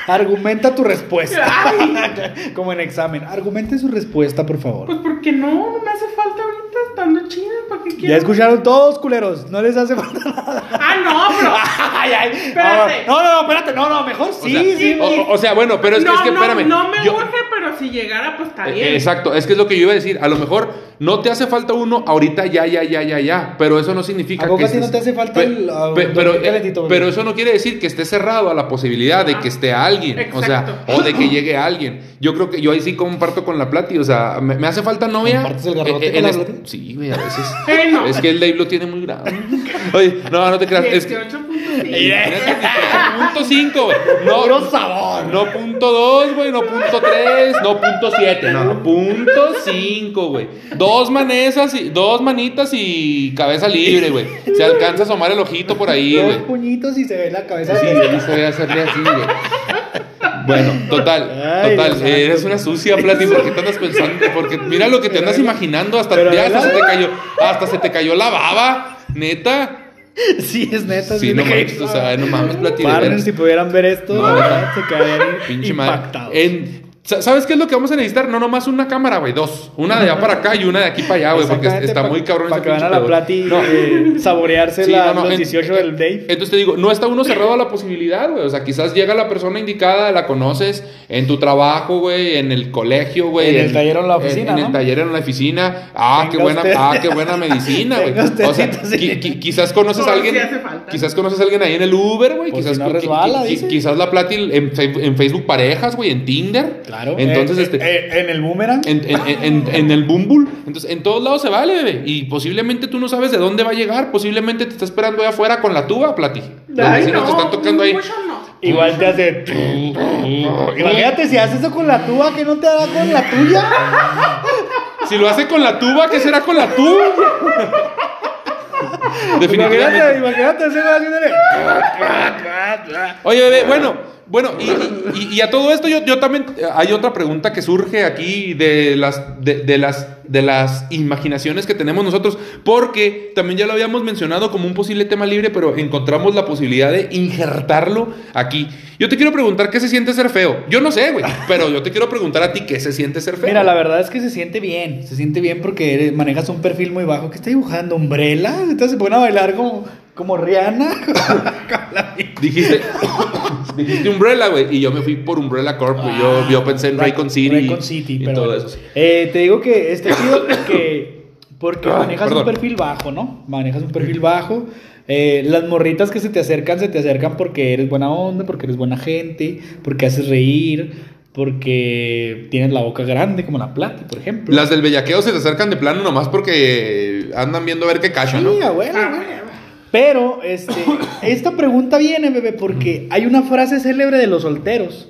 Speaker 3: Argumenta tu respuesta. Como en examen. Argumente su respuesta, por favor.
Speaker 4: Pues, ¿por qué no? No me hace falta ahorita estando chida. ¿Para qué
Speaker 3: Ya escucharon todos, culeros. No les hace falta nada.
Speaker 4: Ah, no, pero.
Speaker 3: Ay, ay.
Speaker 4: Espérate.
Speaker 3: No, no, no, espérate. No, no, mejor
Speaker 2: O
Speaker 3: sí,
Speaker 2: sea,
Speaker 3: sí.
Speaker 2: o, o- o sea, bueno, pero es que,
Speaker 4: no,
Speaker 2: es que
Speaker 4: no,
Speaker 2: espérame.
Speaker 4: no me
Speaker 2: yo-
Speaker 4: urge, pero si llegara, pues está
Speaker 2: Eh,
Speaker 4: bien.
Speaker 2: Exacto, es que es lo que yo iba a decir. A lo mejor no te hace falta uno ahorita, ya, ya, ya, ya, ya. Pero eso no significa
Speaker 3: ¿A poco
Speaker 2: que.
Speaker 3: no te hace falta
Speaker 2: Pe-
Speaker 3: el, ah,
Speaker 2: pe- pero, eh, pero eso no quiere decir que esté cerrado a la posibilidad de que esté alguien. O sea,
Speaker 4: Exacto.
Speaker 2: o de que llegue alguien. Yo creo que yo ahí sí comparto con la Plati. O sea, me, me hace falta novia.
Speaker 3: ¿Compartes el garrote
Speaker 2: Eh,
Speaker 3: con la
Speaker 2: este-
Speaker 3: Plati?
Speaker 2: Sí, güey, a veces.
Speaker 4: Eh, no.
Speaker 2: Es que el Dave lo tiene muy grande. Oye, no, no te creas. Es que.
Speaker 4: 18.5.
Speaker 2: Punto 5, güey. No,
Speaker 3: Puro sabor.
Speaker 2: No punto 2, güey. No punto 3. No punto 7. No. Punto 5, güey. Dos manesas y. Dos manitas y cabeza libre, güey. Se alcanza a asomar el ojito por ahí,
Speaker 3: Dos
Speaker 2: güey.
Speaker 3: puñitos y se ve la cabeza.
Speaker 2: Sí, sí, se debe hacerle así, güey. Bueno, total,
Speaker 3: Ay,
Speaker 2: total. Eh, eres una sucia, Plati. ¿Por qué te andas pensando? Porque mira lo que te andas imaginando. Hasta, ya hasta se te cayó. Hasta se te cayó la baba. Neta.
Speaker 3: Sí, es neta.
Speaker 2: Sí, no
Speaker 3: cae.
Speaker 2: o sea, no mames, Plati.
Speaker 3: si pudieran ver esto, la verdad, se
Speaker 2: madre.
Speaker 3: impactados.
Speaker 2: En- ¿Sabes qué es lo que vamos a necesitar? No nomás una cámara, güey, dos. Una de allá para acá y una de aquí para allá, güey, porque está
Speaker 3: pa-
Speaker 2: muy cabrón
Speaker 3: Para que van a la plati
Speaker 2: No.
Speaker 3: eh, saborearse
Speaker 2: Sí,
Speaker 3: la-
Speaker 2: no, no,
Speaker 3: los
Speaker 2: en-
Speaker 3: 18 del Dave.
Speaker 2: Entonces te digo, no está uno cerrado a la posibilidad, güey. O sea, quizás llega la persona indicada, la conoces en tu trabajo, güey, en el colegio, güey.
Speaker 3: En el taller o en la oficina,
Speaker 2: En, en el taller o en la oficina. Ah,
Speaker 3: Venga
Speaker 2: qué buena,
Speaker 3: usted.
Speaker 2: ah, qué buena medicina, güey. O sea,
Speaker 3: siéntase.
Speaker 2: qui- qui- quizás conoces a alguien.
Speaker 4: si hace falta.
Speaker 2: Quizás conoces a alguien ahí en el Uber, güey. Quizás,
Speaker 3: si resbala,
Speaker 2: qui- quizás la plati en, Fe- en Facebook parejas, güey, en Tinder.
Speaker 3: Claro.
Speaker 2: Entonces,
Speaker 3: Eh,
Speaker 2: este.
Speaker 3: eh, eh, en el boomerang.
Speaker 2: En, en- en- en el Bumble. Entonces, en todos lados se vale, bebé. Y posiblemente tú no sabes de dónde va a llegar. Posiblemente te está esperando allá afuera con la tuba, Plati.
Speaker 4: Ay,
Speaker 2: vecinos te
Speaker 4: no,
Speaker 2: están tocando ahí.
Speaker 4: no.
Speaker 3: Igual te hace. Imagínate si haces eso con la tuba, que no te haga con la tuya.
Speaker 2: Si lo hace con la tuba, ¿qué será con la tuba?
Speaker 3: Imagínate,
Speaker 2: Definitivamente.
Speaker 3: imagínate ese güey haciéndole.
Speaker 2: Oye, bebé, bueno. Bueno, y, y- y a todo esto yo, yo también hay otra pregunta que surge aquí de las, de, de las, de las imaginaciones que tenemos nosotros, porque también ya lo habíamos mencionado como un posible tema libre, pero encontramos la posibilidad de injertarlo aquí. Yo te quiero preguntar qué se siente ser feo. Yo no sé, güey, pero yo te quiero preguntar a ti qué se siente ser feo.
Speaker 3: Mira, la verdad es que se siente bien. Se siente bien porque eres- manejas un perfil muy bajo. ¿Qué está dibujando? ¿Umbrella? Entonces se ponen a bailar como, como Rihanna.
Speaker 2: Dijiste, dijiste Umbrella, güey, y yo me fui por Umbrella Corp, güey. Yo, yo pensé en Raycon City.
Speaker 3: Raycon City,
Speaker 2: y
Speaker 3: pero
Speaker 2: todo
Speaker 3: bueno.
Speaker 2: eso.
Speaker 3: Eh, te digo que está chido porque, porque
Speaker 2: Ah,
Speaker 3: manejas
Speaker 2: perdón.
Speaker 3: un perfil bajo, ¿no? Manejas un perfil bajo. Eh, las morritas que se te acercan, se te acercan porque eres buena onda, porque eres buena gente, porque haces reír, porque tienes la boca grande, como la plata, por ejemplo.
Speaker 2: Las del bellaqueo se te acercan de plano nomás porque andan viendo a ver qué cacha, ¿no?
Speaker 3: Sí, abuela,
Speaker 4: Ah,
Speaker 3: abuela. Pero este, esta pregunta viene, bebé, porque hay una frase célebre de los solteros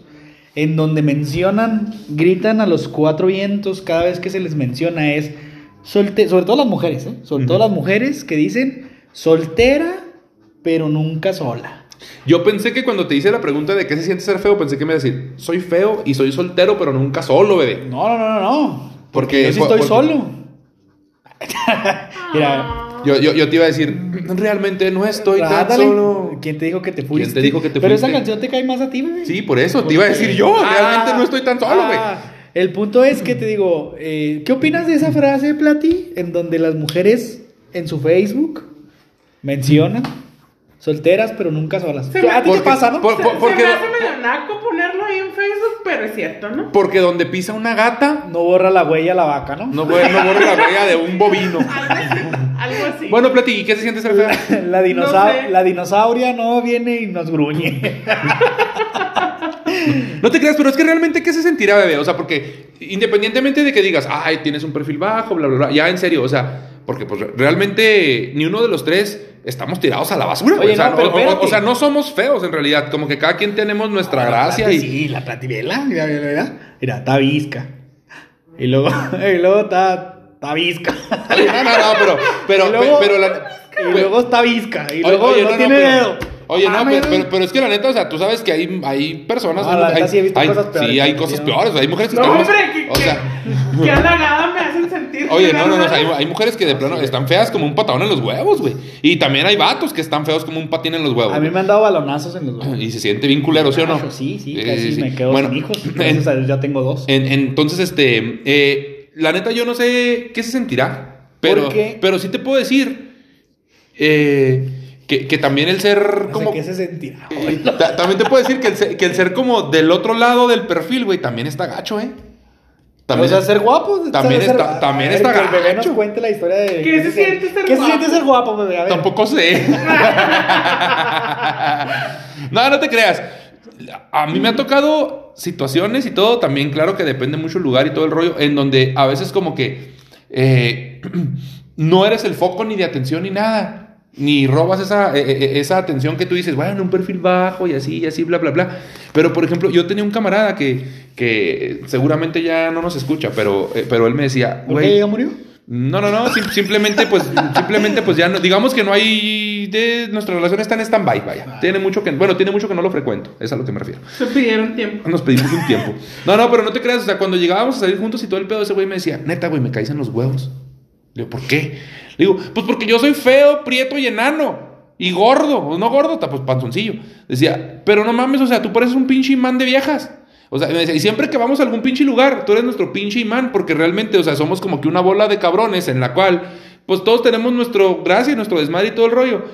Speaker 3: en donde mencionan, gritan a los cuatro vientos cada vez que se les menciona es solte sobre todo las mujeres, ¿eh? sobre todo las mujeres que dicen soltera pero nunca sola.
Speaker 2: Yo pensé que cuando te hice la pregunta de qué se siente ser feo, pensé que me iba a decir, soy feo y soy soltero, pero nunca solo, bebé.
Speaker 3: No, no, no, no, no.
Speaker 2: Porque-
Speaker 3: yo sí estoy
Speaker 2: porque-
Speaker 3: solo. Mira,
Speaker 2: Yo, yo, yo te iba a decir, realmente no estoy tan solo.
Speaker 3: ¿Quién te dijo que te fuiste?
Speaker 2: te dijo que te
Speaker 3: Pero
Speaker 2: fuiste?
Speaker 3: esa canción te cae más a ti, bebé.
Speaker 2: Sí, por eso, te iba a decir yo,
Speaker 3: Ah,
Speaker 2: realmente no estoy tan solo, güey.
Speaker 3: ah, el punto es que te digo, eh, ¿qué opinas de esa frase, Plati? En donde las mujeres en su Facebook mencionan Solteras, pero nunca solas.
Speaker 4: Se me-
Speaker 3: A ti te
Speaker 2: Porque-
Speaker 3: pasa, ¿no?
Speaker 2: por- por-
Speaker 4: se
Speaker 2: porque-
Speaker 4: me hace medio naco ponerlo ahí en Facebook, pero es cierto, ¿no?
Speaker 2: Porque donde pisa una gata,
Speaker 3: No borra la huella la vaca, ¿no?
Speaker 2: no, no borra la huella de un bovino.
Speaker 4: Algo así.
Speaker 2: Bueno, Plati, ¿y qué se siente ser fea?
Speaker 3: La, dinosa-
Speaker 4: No sé.
Speaker 3: la dinosauria no viene y nos gruñe.
Speaker 2: No te creas, pero es que realmente, ¿qué se sentirá, bebé? O sea, porque independientemente de que digas, ay, tienes un perfil bajo, bla, bla, bla, ya en serio, o sea, porque pues realmente ni uno de los tres estamos tirados a la basura, güey.
Speaker 3: Oye,
Speaker 2: o, sea,
Speaker 3: no, pero
Speaker 2: o- o-
Speaker 3: espérate.
Speaker 2: o sea, no somos feos en realidad, como que cada quien tenemos nuestra gracia y...
Speaker 3: Sí, la plativela. Mira, mira, mira. Mira, está visca. Y luego, y luego está, está visca.
Speaker 2: Oye, no, no, no, pero, pero,
Speaker 3: y luego,
Speaker 2: pero la-
Speaker 3: y luego está visca. Y luego
Speaker 2: oye,
Speaker 3: no,
Speaker 2: no, no,
Speaker 3: tiene
Speaker 2: pero-
Speaker 3: dedo.
Speaker 2: Oye, no, pero, pero, pero es que la neta, o sea, tú sabes que hay, hay personas.
Speaker 3: No,
Speaker 2: hay-
Speaker 3: la neta
Speaker 2: hay-
Speaker 3: sí he visto
Speaker 2: hay-
Speaker 3: cosas peores,
Speaker 2: Sí, hay cosas peores. Hay mujeres que
Speaker 4: no,
Speaker 2: están.
Speaker 4: hombre, que,
Speaker 2: o sea,
Speaker 4: que, que halagada me hacen sentir.
Speaker 2: Oye, no, no, no. o sea, hay, mujeres que de plano están feas como un patadón en los huevos, güey. Y también hay vatos que están feos como un patín en los huevos.
Speaker 3: A mí me han dado balonazos en los huevos.
Speaker 2: Y se siente bien culero, ¿sí o no?
Speaker 3: Macho, Sí, sí, casi
Speaker 2: sí.
Speaker 3: me quedo
Speaker 2: Bueno,
Speaker 3: sin hijos.
Speaker 2: en-
Speaker 3: a Dios ya tengo dos.
Speaker 2: En- entonces, este, eh, la neta, yo no sé qué se sentirá, pero,
Speaker 3: ¿Por qué?
Speaker 2: pero sí te puedo decir eh, que, que también el ser
Speaker 3: No sé
Speaker 2: como...
Speaker 3: qué se sentirá.
Speaker 2: eh, ta- también te puedo decir que el, ser, que el ser como del otro lado del perfil, güey, también está gacho, ¿eh?
Speaker 3: o sea, ser guapo.
Speaker 2: también
Speaker 3: ser-
Speaker 2: está- también está
Speaker 3: que el bebé nos
Speaker 2: gacho.
Speaker 3: cuente la historia de.
Speaker 4: ¿Qué se siente ser
Speaker 3: ¿Qué se
Speaker 4: guapo?
Speaker 3: siente ser guapo, bebé? A ver.
Speaker 2: Tampoco sé. no, no te creas. A mí me ha tocado situaciones y todo, también claro que depende mucho el lugar y todo el rollo, en donde a veces como que eh, no eres el foco ni de atención ni nada. Ni robas esa, eh, eh, esa atención que tú dices, bueno, un perfil bajo y así, y así, bla, bla, bla. Pero, por ejemplo, yo tenía un camarada que, que seguramente ya no nos escucha, pero, eh, pero él me decía,
Speaker 3: ¿Por qué
Speaker 2: güey,
Speaker 3: ya murió?
Speaker 2: No, no, no, sim- simplemente pues, simplemente pues ya no, digamos que no hay, de, nuestra relación está en stand-by, vaya. Tiene mucho que, bueno, tiene mucho que no lo frecuento, es a lo que me refiero.
Speaker 4: Se pidieron tiempo.
Speaker 2: Nos pedimos un tiempo. No, no, pero no te creas, o sea, cuando llegábamos a salir juntos y todo el pedo, ese güey me decía, neta, güey, me caes en los huevos. Le digo, ¿por qué? Le digo, pues porque yo soy feo, prieto y enano. Y gordo, no gordo, pues panzoncillo. Decía, pero no mames, o sea, tú pareces un pinche imán de viejas. O sea, y siempre que vamos a algún pinche lugar, tú eres nuestro pinche imán, porque realmente, o sea, somos como que una bola de cabrones en la cual, pues todos tenemos nuestro gracia, nuestro desmadre y todo el rollo.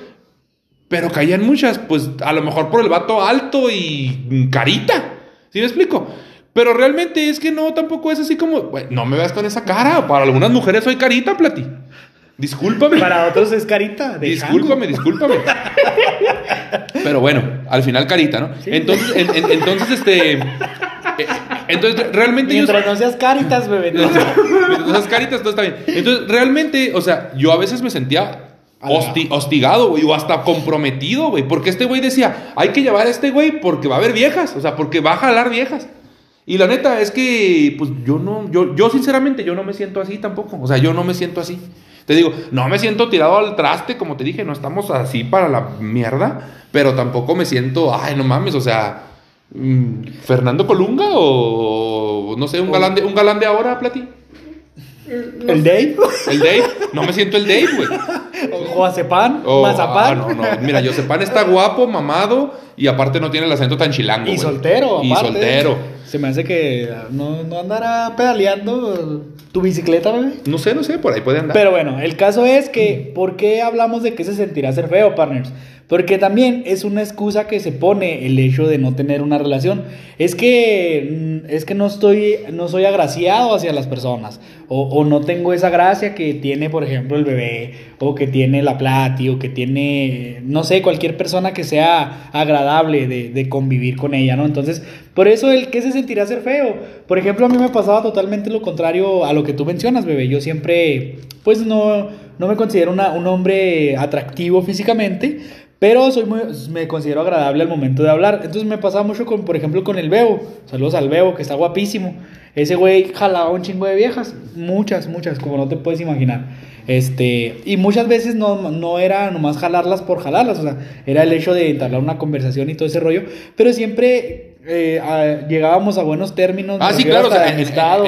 Speaker 2: Pero caían muchas, pues a lo mejor por el vato alto y carita. ¿Sí me explico? Pero realmente es que no, tampoco es así como, "Güey, no me veas con esa cara. Para algunas mujeres soy carita, Plati. Discúlpame.
Speaker 3: Para otros es carita. De
Speaker 2: Discúlpame, discúlpame. Pero bueno, al final carita, ¿no? Entonces, en- en- entonces, este. eh, entonces, realmente yo.
Speaker 3: Mientras no seas caritas, bebé. no.
Speaker 2: Esas caritas, todo está bien. Entonces, realmente, o sea, yo a veces me sentía hosti- hostigado, güey, o hasta comprometido, güey. Porque este güey decía, hay que llevar a este güey porque va a haber viejas, o sea, porque va a jalar viejas. Y la neta es que, pues yo no, yo, yo sinceramente, yo no me siento así tampoco. O sea, yo no me siento así. Te digo, no me siento tirado al traste, como te dije, no estamos así para la mierda, pero tampoco me siento, ay, no mames, o sea, mm, Fernando Colunga o no sé, un galán de, un galán de ahora, Plati.
Speaker 3: El Dave.
Speaker 2: El Dave, no me siento el Dave, güey.
Speaker 3: O Joacepan.
Speaker 2: O-
Speaker 3: Mazapán.
Speaker 2: ah, no, no. Mira, Josepan está guapo, mamado y aparte no tiene el acento tan chilango.
Speaker 3: Y
Speaker 2: güey.
Speaker 3: soltero,
Speaker 2: Y
Speaker 3: aparte.
Speaker 2: soltero.
Speaker 3: Se me hace que no, no andará pedaleando tu bicicleta, bebé.
Speaker 2: No sé, no sé, por ahí puede andar.
Speaker 3: Pero bueno, el caso es que, ¿por qué hablamos de que se sentirá ser feo, partners? Porque también es una excusa que se pone el hecho de no tener una relación. Es que, mm, es que no estoy, no soy agraciado hacia las personas. O, o no tengo esa gracia que tiene, por ejemplo, el bebé. O que tiene la plati. O que tiene, no sé, cualquier persona que sea agradable de, de convivir con ella, ¿no? Entonces, por eso el que se sentirá ser feo. Por ejemplo, a mí me pasaba totalmente lo contrario a lo que tú mencionas, bebé. Yo siempre, pues no, no me considero una- un hombre atractivo físicamente, pero soy muy, me considero agradable al momento de hablar. Entonces me pasaba mucho con, por ejemplo, con el Bebo. Saludos al Bebo, que está guapísimo. Ese güey jalaba un chingo de viejas. Muchas, muchas, como no te puedes imaginar. Este, y muchas veces no, no era nomás jalarlas por jalarlas, o sea, era el hecho de entablar una conversación y todo ese rollo, pero siempre eh, a- llegábamos a buenos términos.
Speaker 2: Ah, sí, claro, o sea, en,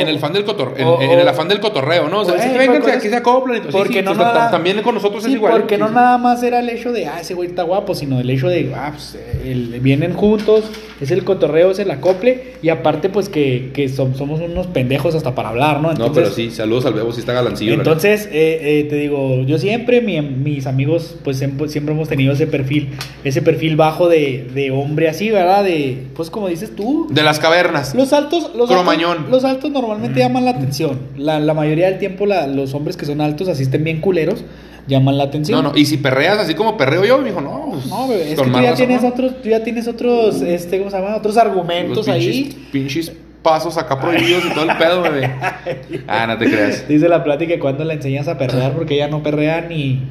Speaker 2: el fan del cotor, en,
Speaker 3: o-
Speaker 2: en el afán del cotorreo, ¿no? O sea,
Speaker 3: pues,
Speaker 2: vénganse, aquí se acoplan
Speaker 3: porque
Speaker 2: sí,
Speaker 3: no
Speaker 2: pues,
Speaker 3: nada-
Speaker 2: también con nosotros
Speaker 3: Sí,
Speaker 2: es igual.
Speaker 3: porque no nada más era el hecho de, ah, ese güey está guapo, sino el hecho de, ah, pues, el- vienen juntos, es el cotorreo, es el acople, y aparte, pues, que, que som- somos unos pendejos hasta para hablar, ¿no?
Speaker 2: No, pero sí, saludos al Bebo, sí está galancillo. la
Speaker 3: Entonces, eh, eh, te digo, yo siempre, mi- mis amigos, pues siempre, siempre hemos tenido ese perfil, ese perfil bajo de, de hombre así, ¿verdad? De, pues como dices tú.
Speaker 2: De las cavernas.
Speaker 3: los altos, los
Speaker 2: Cromañón.
Speaker 3: altos, los altos normalmente llaman la atención. La, la mayoría del tiempo la- los hombres que son altos, así estén bien culeros, llaman la atención.
Speaker 2: No, no, y si perreas así como perreo yo, me dijo, no, pues,
Speaker 3: No, bebé, es que tú ya
Speaker 2: razón,
Speaker 3: tienes
Speaker 2: ¿no?
Speaker 3: otros, tú ya tienes otros, este, ¿cómo se llama? Otros argumentos
Speaker 2: pinches,
Speaker 3: ahí.
Speaker 2: pinches pasos acá prohibidos y todo el pedo, bebé. Ah, no te creas.
Speaker 3: Dice la plática que cuando la enseñas a perrear, porque ella no perrea ni,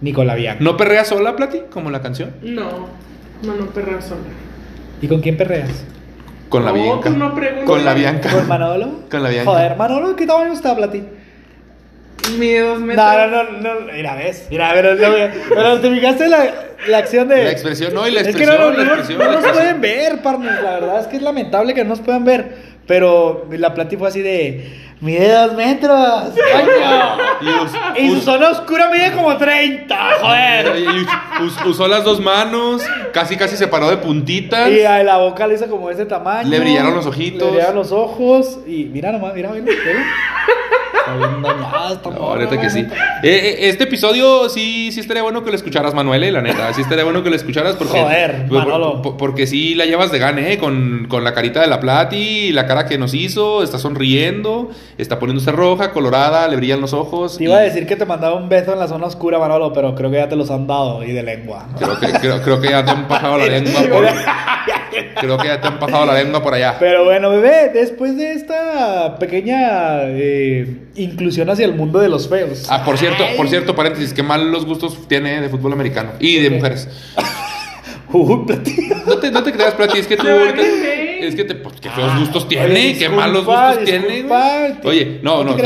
Speaker 3: ni con la Bianca.
Speaker 2: ¿No perreas sola, Plati? Como la canción.
Speaker 4: No, no, no perreo sola.
Speaker 3: ¿Y con quién perreas?
Speaker 2: Con la
Speaker 4: No,
Speaker 2: Bianca.
Speaker 4: tú no preguntas.
Speaker 2: Con la Bianca.
Speaker 3: ¿Con Manolo?
Speaker 2: Con la Bianca.
Speaker 3: Joder, Manolo, ¿qué tamaño está, Plati?
Speaker 4: Mide dos metros.
Speaker 3: No, no, no, no, mira, ves, mira, pero, no, pero te fijaste la, la acción de...
Speaker 2: La expresión, no, y la
Speaker 3: es que
Speaker 2: expresión,
Speaker 3: no, no,
Speaker 2: la
Speaker 3: no,
Speaker 2: expresión,
Speaker 3: no
Speaker 2: la
Speaker 3: nos
Speaker 2: expresión.
Speaker 3: pueden ver, partners, la verdad es que es lamentable que no nos puedan ver, pero la Plati fue así de, mide dos metros, coño.
Speaker 2: Y us-
Speaker 3: Y su zona oscura mide como 30, joder.
Speaker 2: y us- usó las dos manos, casi casi se paró de puntitas.
Speaker 3: Y a la boca le hizo como de ese tamaño.
Speaker 2: Le brillaron los ojitos.
Speaker 3: Le brillaron los ojos. Y mira nomás, mira, mira, mira.
Speaker 2: No, neta que sí. Eh, eh, este episodio sí, sí estaría bueno que lo escucharas, Manuel, eh, la neta. Sí estaría bueno que lo escucharas porque.
Speaker 3: Joder,
Speaker 2: por-
Speaker 3: Manolo.
Speaker 2: por- porque sí la llevas de gane, eh, con, con la carita de la Plati, la cara que nos hizo, está sonriendo, está poniéndose roja, colorada, le brillan los ojos.
Speaker 3: Te iba a decir que te mandaba un beso en la zona oscura, Manolo, pero creo que ya te los han dado y de lengua.
Speaker 2: Creo que, creo, creo que ya te han pasado la lengua por. Creo que ya te han pasado la lengua por allá.
Speaker 3: Pero bueno, bebé, después de esta pequeña eh, inclusión hacia el mundo de los feos.
Speaker 2: Ah, por cierto,
Speaker 3: Ay.
Speaker 2: por cierto, paréntesis, qué mal los gustos tiene de fútbol americano y de mujeres.
Speaker 3: Uy, platillo.
Speaker 2: No te, no te creas, Plati, es que tú ahorita. Es que te. Pues, qué feos
Speaker 3: Ah,
Speaker 2: gustos
Speaker 3: oye,
Speaker 2: tiene, qué
Speaker 3: disculpa,
Speaker 2: malos gustos tiene,
Speaker 3: disculpa,
Speaker 2: güey.
Speaker 3: te-
Speaker 2: Oye, no,
Speaker 3: no.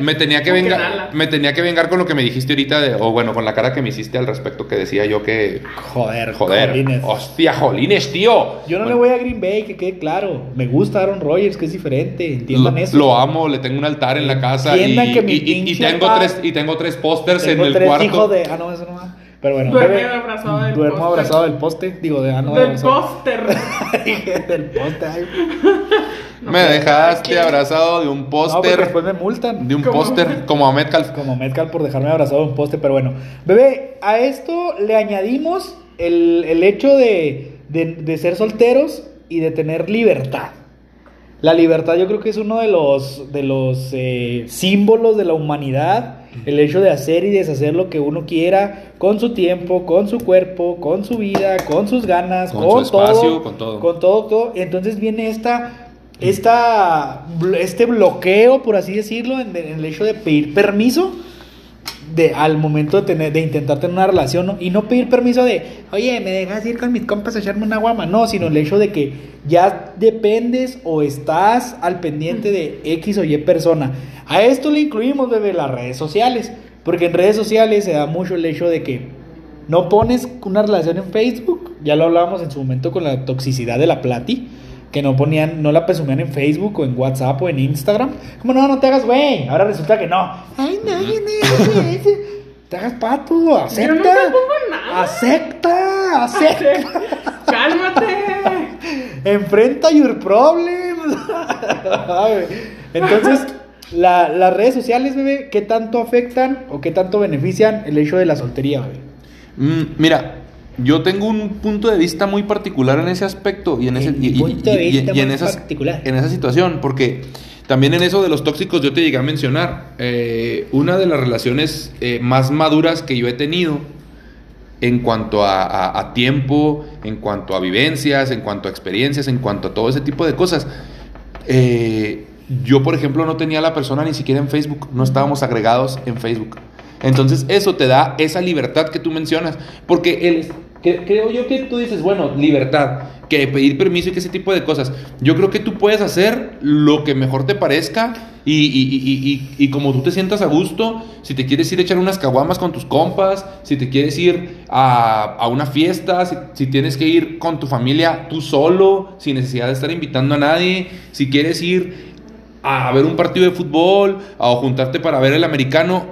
Speaker 2: Me tenía que vengar, me tenía que vengar con lo que me dijiste ahorita de, o bueno, con la cara que me hiciste al respecto que decía yo que
Speaker 3: Joder,
Speaker 2: joder,
Speaker 3: jolines.
Speaker 2: hostia, jolines, tío.
Speaker 3: Yo no le
Speaker 2: Bueno,
Speaker 3: voy a Green Bay, que quede claro. Me gusta Aaron Rodgers, que es diferente. Entiendan
Speaker 2: lo,
Speaker 3: eso.
Speaker 2: lo amo, le tengo un altar en la casa y,
Speaker 3: que mi
Speaker 2: y- y- tengo tres y tengo tres pósters en el
Speaker 3: tres
Speaker 2: cuarto.
Speaker 3: hijos de. Ah, no, eso no va. Pero bueno,
Speaker 4: Duerme
Speaker 3: bebé,
Speaker 4: abrazado del
Speaker 3: duermo
Speaker 4: póster.
Speaker 3: abrazado del poste. Digo, de. Ah, no,
Speaker 4: Del
Speaker 3: abrazado.
Speaker 4: póster.
Speaker 3: del poste. ay.
Speaker 2: me dejaste abrazado de un
Speaker 3: No,
Speaker 2: póster,
Speaker 3: después me multan.
Speaker 2: de un póster como a Metcalf.
Speaker 3: Como Metcalf por dejarme abrazado de un poste, pero bueno. Bebé, a esto le añadimos el, el hecho de, de, de ser solteros y de tener libertad. La libertad yo creo que es uno de los, de los eh, símbolos de la humanidad. El hecho de hacer y deshacer lo que uno quiera con su tiempo, con su cuerpo, con su vida, con sus ganas,
Speaker 2: Con
Speaker 3: con,
Speaker 2: su espacio,
Speaker 3: todo,
Speaker 2: con todo.
Speaker 3: Con todo, todo. Entonces viene esta, esta, este bloqueo, por así decirlo, en, en el hecho de pedir permiso de, al momento de, tener, de intentar tener una relación. Y no pedir permiso de, oye, ¿me dejas ir con mis compas a echarme una guama? No, sino el hecho de que ya dependes o estás al pendiente de X o Y persona. A esto le incluimos, bebé, las redes sociales. Porque en redes sociales se da mucho el hecho de que no pones una relación en Facebook. Ya lo hablábamos en su momento con la toxicidad de la Plati. Que no ponían, no la presumían en Facebook o en WhatsApp o en Instagram. Como no, no te hagas güey. Ahora resulta que no. Ay, no, no, no, no, Te hagas pato, acepta.
Speaker 4: nunca pongo nada.
Speaker 3: Acepta, acepta.
Speaker 4: ¡Cálmate!
Speaker 3: Enfrenta your problems. Entonces, la- las redes sociales, bebé, ¿qué tanto afectan o qué tanto benefician el hecho de la soltería, bebé?
Speaker 2: Mm, mira, yo tengo un punto de vista muy particular en ese aspecto y en ese y-
Speaker 3: punto de
Speaker 2: y- y-
Speaker 3: vista
Speaker 2: y en
Speaker 3: muy
Speaker 2: esas-
Speaker 3: particular.
Speaker 2: en esa situación, porque también en eso de los tóxicos yo te llegué a mencionar eh, una de las relaciones eh, más maduras que yo he tenido en cuanto a, a- a tiempo, en cuanto a vivencias, en cuanto a experiencias, en cuanto a todo ese tipo de cosas. Eh, yo, por ejemplo, no tenía a la persona ni siquiera en Facebook, no estábamos agregados en Facebook. Entonces, eso te da esa libertad que tú mencionas, porque el, creo yo que tú dices, bueno, libertad, que pedir permiso y que ese tipo de cosas. Yo creo que tú puedes hacer lo que mejor te parezca Y, y- y- y- y como tú te sientas a gusto, si te quieres ir a echar unas caguamas con tus compas, si te quieres ir a, a una fiesta, si, si tienes que ir con tu familia tú solo, sin necesidad de estar invitando a nadie, si quieres ir a ver un partido de fútbol o juntarte para ver el americano,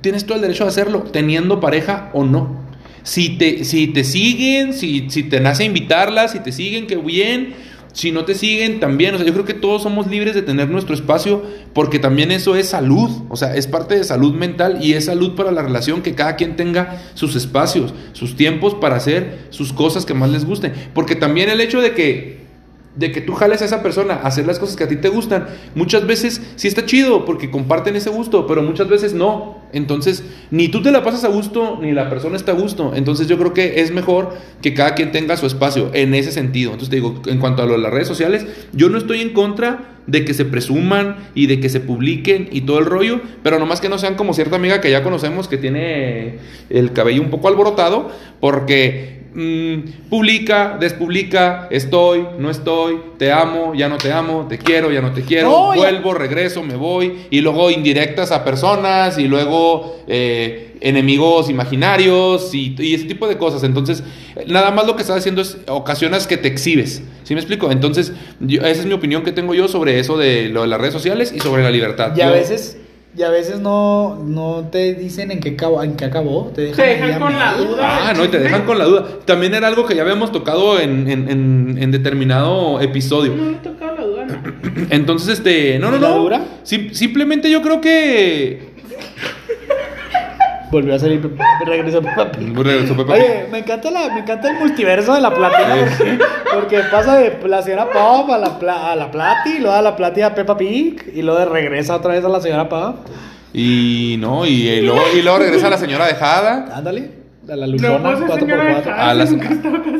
Speaker 2: tienes todo el derecho de hacerlo, teniendo pareja o no. Si te, si te siguen, si, si te nace invitarlas, si te siguen, qué bien. Si no te siguen, también. O sea, yo creo que todos somos libres de tener nuestro espacio porque también eso es salud. O sea, es parte de salud mental y es salud para la relación que cada quien tenga sus espacios, sus tiempos para hacer sus cosas que más les gusten. Porque también el hecho de que de que tú jales a esa persona a hacer las cosas que a ti te gustan, muchas veces sí está chido porque comparten ese gusto, pero muchas veces no. Entonces, ni tú te la pasas a gusto, ni la persona está a gusto. Entonces, yo creo que es mejor que cada quien tenga su espacio en ese sentido. Entonces, te digo, en cuanto a lo de las redes sociales, yo no estoy en contra de que se presuman y de que se publiquen y todo el rollo, pero nomás que no sean como cierta amiga que ya conocemos que tiene el cabello un poco alborotado, porque mm, publica, despublica, estoy, no estoy, te amo, ya no te amo, te quiero, ya no te quiero,
Speaker 3: No, ya-
Speaker 2: vuelvo, regreso, me voy, y luego indirectas a personas, y luego eh, enemigos imaginarios, y, y ese tipo de cosas. Entonces, nada más lo que estás haciendo es ocasionas que te exhibes. ¿Sí me explico? Entonces, yo- esa es mi opinión que tengo yo sobre eso de lo de las redes sociales y sobre la libertad.
Speaker 3: Y a
Speaker 2: Yo-
Speaker 3: veces, y a veces no, no te dicen en qué, acabó, en qué acabó. Te dejan,
Speaker 4: Te con la duda.
Speaker 2: Ah, no, y te dejan con la duda. También era algo que ya habíamos tocado en, en- en- en determinado episodio.
Speaker 4: No me ha tocado la duda, no.
Speaker 2: Entonces, este, no, no,
Speaker 3: ¿La
Speaker 2: no.
Speaker 3: dura?
Speaker 2: Sim- simplemente yo creo que.
Speaker 3: Volvió a salir, regresó Peppa Pig.
Speaker 2: Regresó Peppa
Speaker 3: Oye, me encanta, la, me encanta el multiverso de la platina porque, porque pasa de la señora Pop a la, pla- a la Plati, y luego a la Plati a Peppa Pig, y luego regresa otra vez a la señora Pop.
Speaker 2: Y no, y, eh, luego, y luego regresa la señora dejada.
Speaker 3: Ándale, a la luchona,
Speaker 4: pues, señora
Speaker 3: 4x4.
Speaker 4: dejada.
Speaker 2: A la,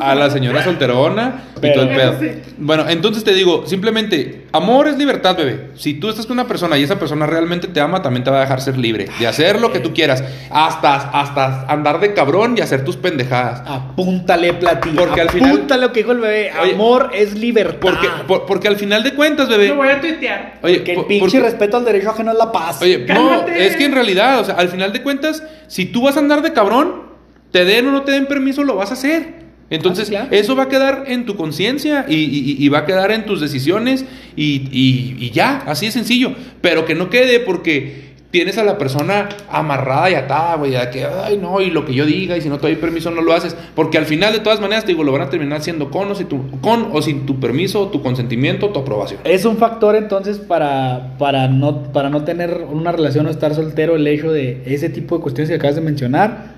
Speaker 2: a la señora solterona y
Speaker 3: Pero-
Speaker 2: todo el pedo. Bueno, entonces te digo, simplemente, amor es libertad, bebé. Si tú estás con una persona y esa persona realmente te ama, también te va a dejar ser libre de hacer lo que tú quieras. Hasta, hasta andar de cabrón y hacer tus pendejadas.
Speaker 3: Apúntale, Plati.
Speaker 2: Porque al final-
Speaker 3: Apúntale lo que dijo el bebé.
Speaker 2: Oye,
Speaker 3: Amor es libertad.
Speaker 2: Porque, por- porque al final de cuentas, bebé.
Speaker 4: Lo voy a tuitear.
Speaker 2: Oye,
Speaker 3: que el
Speaker 2: por-
Speaker 3: pinche
Speaker 2: porque-
Speaker 3: respeto al derecho ajeno es la paz.
Speaker 2: Oye, no, es que en realidad, o sea, al final de cuentas, si tú vas a andar de cabrón, te den o no te den permiso, lo vas a hacer. Entonces,
Speaker 3: Ah, claro.
Speaker 2: eso va a quedar en tu conciencia y, y- y va a quedar en tus decisiones y, ya, así de sencillo. Pero que no quede porque tienes a la persona amarrada y atada, güey, a que, ay, no, y lo que yo diga, y si no te doy permiso, no lo haces. Porque al final, de todas maneras, te digo, lo van a terminar haciendo con o, sin tu, con o sin tu permiso, tu consentimiento, tu aprobación.
Speaker 3: Es un factor entonces para, para, no, para no tener una relación o estar soltero el hecho de ese tipo de cuestiones que acabas de mencionar.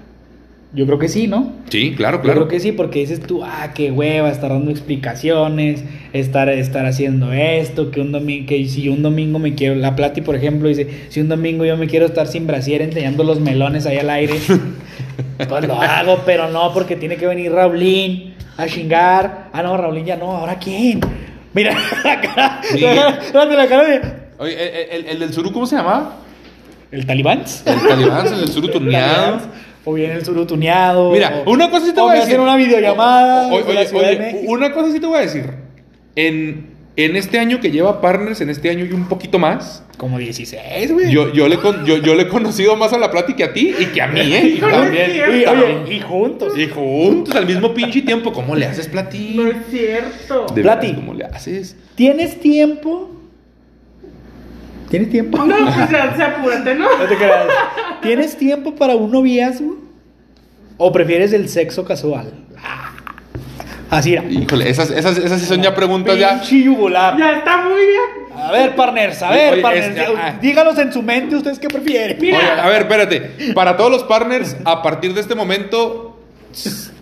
Speaker 3: Yo creo que sí, ¿no?
Speaker 2: Sí, claro,
Speaker 3: Yo
Speaker 2: claro.
Speaker 3: creo que sí, porque dices tú, ah, qué hueva, estar dando explicaciones, estar, estar haciendo esto, que un domingo, que si un domingo me quiero, la Plati, por ejemplo, dice, si un domingo yo me quiero estar sin brasier enseñando los melones ahí al aire, pues lo hago, pero no, porque tiene que venir Raulín a chingar. Ah, no, Raulín ya no, ¿ahora quién? Mira la cara,
Speaker 2: Sí.
Speaker 3: espérate, la cara de...
Speaker 2: Oye, el, el- el del Suru, ¿cómo se llamaba?
Speaker 3: ¿El talibán?
Speaker 2: El talibán, el del Suru turneado.
Speaker 3: O bien el surutuneado.
Speaker 2: Mira,
Speaker 3: o-
Speaker 2: una cosa sí te
Speaker 3: o
Speaker 2: voy a decir.
Speaker 3: una videollamada.
Speaker 2: O-
Speaker 3: desde
Speaker 2: oye, oye, una cosa sí te voy a decir. En, en este año que lleva Partners, en este año y un poquito más,
Speaker 3: Como 16, güey.
Speaker 2: yo, yo, le, con- yo, yo le he conocido más a la plática a ti y que a mí, ¿eh? Y también.
Speaker 3: Y,
Speaker 2: también.
Speaker 3: oye, y juntos.
Speaker 2: Y juntos al mismo pinche tiempo. ¿Cómo le haces, Plati?
Speaker 4: No es cierto.
Speaker 2: De
Speaker 3: Plati.
Speaker 2: veras, ¿Cómo le haces?
Speaker 3: ¿Tienes tiempo? ¿Tienes tiempo?
Speaker 4: No, pues ya, se apúrate, ¿no?
Speaker 3: No te creas. ¿Tienes tiempo para un noviazgo? ¿O prefieres el sexo casual? Ah. Así era.
Speaker 2: Híjole, esas, esas, esas sí son ya preguntas ya.
Speaker 3: Yugular.
Speaker 4: Ya está muy bien.
Speaker 3: A ver, partners, a ver,
Speaker 2: Oye,
Speaker 3: partners.
Speaker 2: es- ah.
Speaker 3: Díganos en su mente ustedes qué prefieren.
Speaker 4: Mira.
Speaker 2: Oye, a ver, espérate. Para todos los partners, a partir de este momento,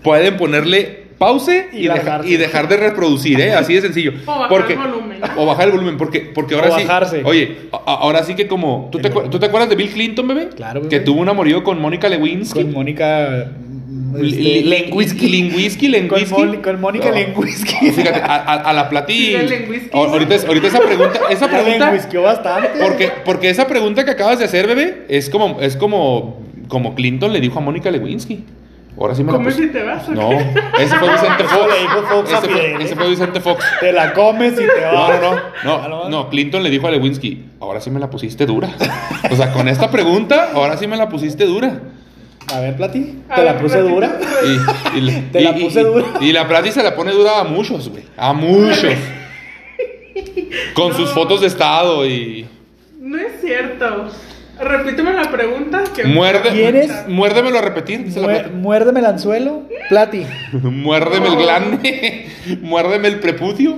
Speaker 2: pueden ponerle pause y,
Speaker 3: Y
Speaker 2: deja- y dejar de reproducir, ¿eh? Así de sencillo.
Speaker 4: O bajar
Speaker 2: porque,
Speaker 4: el volumen.
Speaker 2: O bajar el volumen, porque, porque ahora
Speaker 3: O
Speaker 2: sí.
Speaker 3: bajarse.
Speaker 2: Oye, a- ahora sí que como. ¿tú te, ¿Tú te acuerdas de Bill Clinton, bebé?
Speaker 3: Claro, bebé.
Speaker 2: Que tuvo un amorío con Mónica Lewinsky.
Speaker 3: Con Mónica. Este,
Speaker 2: li-
Speaker 3: Lenguisky.
Speaker 2: Lingüisky,
Speaker 3: Con, Mónica
Speaker 2: No.
Speaker 3: Lenguisky.
Speaker 2: Fíjate, a, a- a la.
Speaker 4: Sí, Lengüisky.
Speaker 2: ahorita, es- ahorita esa pregunta. Esa pregunta
Speaker 3: lenguisqueó bastante.
Speaker 2: porque, porque esa pregunta que acabas de hacer, bebé, es como, es como, como Clinton le dijo a Mónica Lewinsky. Ahora sí me la
Speaker 4: ¿Comes
Speaker 2: pusiste.
Speaker 4: y te vas?
Speaker 2: No,
Speaker 4: qué?
Speaker 2: ese fue Vicente Fox.
Speaker 3: Le dijo Fox a
Speaker 2: ese, fue,
Speaker 3: ¿eh?
Speaker 2: ese fue Vicente Fox.
Speaker 3: Te la comes y te
Speaker 2: No,
Speaker 3: vas.
Speaker 2: no, no, no, no, Clinton le dijo a Lewinsky, ahora sí me la pusiste dura. O sea, con esta pregunta, ahora sí me la pusiste dura.
Speaker 3: A ver, Plati,
Speaker 4: A
Speaker 3: te la
Speaker 4: ver,
Speaker 3: puse
Speaker 4: Plati.
Speaker 3: dura.
Speaker 2: Y,
Speaker 3: Te la puse
Speaker 2: y-
Speaker 3: dura.
Speaker 2: Y la Plati se la pone dura a muchos, güey. A muchos. Con sus fotos de estado y.
Speaker 4: No es cierto. Repíteme la pregunta. Que
Speaker 2: Muerde,
Speaker 3: ¿Quieres?
Speaker 2: Muérdemelo a repetir. dice la
Speaker 3: muérdeme el anzuelo, Plati.
Speaker 2: Muérdeme el glande. Muérdeme el prepucio.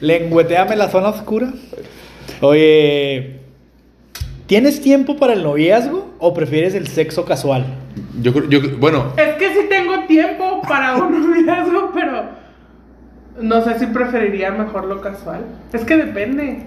Speaker 3: Lengüeteame la zona oscura. Oye, ¿tienes tiempo para el noviazgo o prefieres el sexo casual?
Speaker 2: Yo creo, yo, bueno,
Speaker 4: Es que sí tengo tiempo para un noviazgo, pero no sé si preferiría mejor lo casual. Es que depende.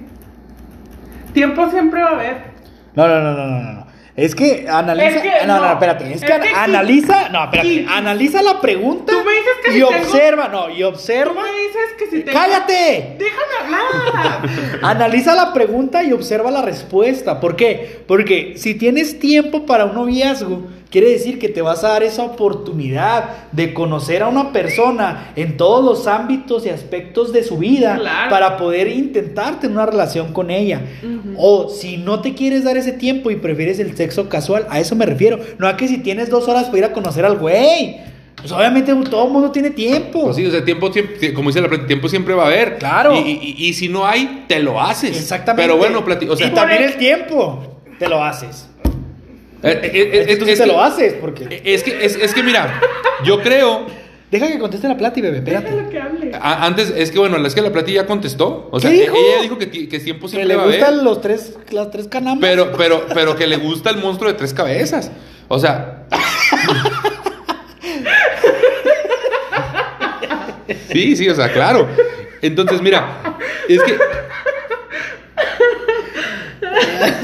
Speaker 4: Tiempo siempre va a haber.
Speaker 3: No, no, no, no, no, no. Es que analiza.
Speaker 4: Es que
Speaker 3: no, no,
Speaker 4: no.
Speaker 3: espérate. Es,
Speaker 4: Es
Speaker 3: que,
Speaker 4: que sí.
Speaker 3: analiza. No, espérate.
Speaker 4: Sí.
Speaker 3: Analiza la pregunta.
Speaker 4: Tú me dices que
Speaker 3: y
Speaker 4: si tengo-
Speaker 3: observa. No, y
Speaker 4: Tú
Speaker 3: observa.
Speaker 4: me dices que si tengo...
Speaker 3: ¡Cállate!
Speaker 4: Déjame hablar.
Speaker 3: Analiza la pregunta y observa la respuesta. ¿Por qué? Porque si tienes tiempo para un noviazgo, quiere decir que te vas a dar esa oportunidad de conocer a una persona en todos los ámbitos y aspectos de su vida
Speaker 4: Claro.
Speaker 3: para poder intentar tener una relación con ella. O si no te quieres dar ese tiempo y prefieres el sexo casual, a eso me refiero. No a que si tienes dos horas para ir a conocer al güey. Pues obviamente todo el mundo tiene tiempo.
Speaker 2: pues sí, o sea, tiempo, siempre, como dice la tiempo siempre va a haber.
Speaker 3: Claro.
Speaker 2: Y, y- y si no hay, te lo haces.
Speaker 3: Exactamente.
Speaker 2: Pero bueno, o sea,
Speaker 3: y también el tiempo. Te lo haces.
Speaker 2: Eh, eh, eh,
Speaker 3: Es que tú sí te lo haces, porque.
Speaker 2: Es que, es, es que mira, yo creo.
Speaker 3: Deja que conteste la plata y bebé, espérate.
Speaker 4: Déjalo que hable.
Speaker 2: a- Antes, es que bueno, es que la Plati ya contestó. O sea,
Speaker 3: ¿Qué
Speaker 2: e-
Speaker 3: dijo?
Speaker 2: ella dijo que, que tiempo
Speaker 3: Que
Speaker 2: siempre
Speaker 3: le
Speaker 2: va a haber.
Speaker 3: gustan los tres, las tres canamas.
Speaker 2: Pero, pero, pero que le gusta el monstruo de tres cabezas. O sea. Sí, sí, o sea, claro. Entonces, mira, es que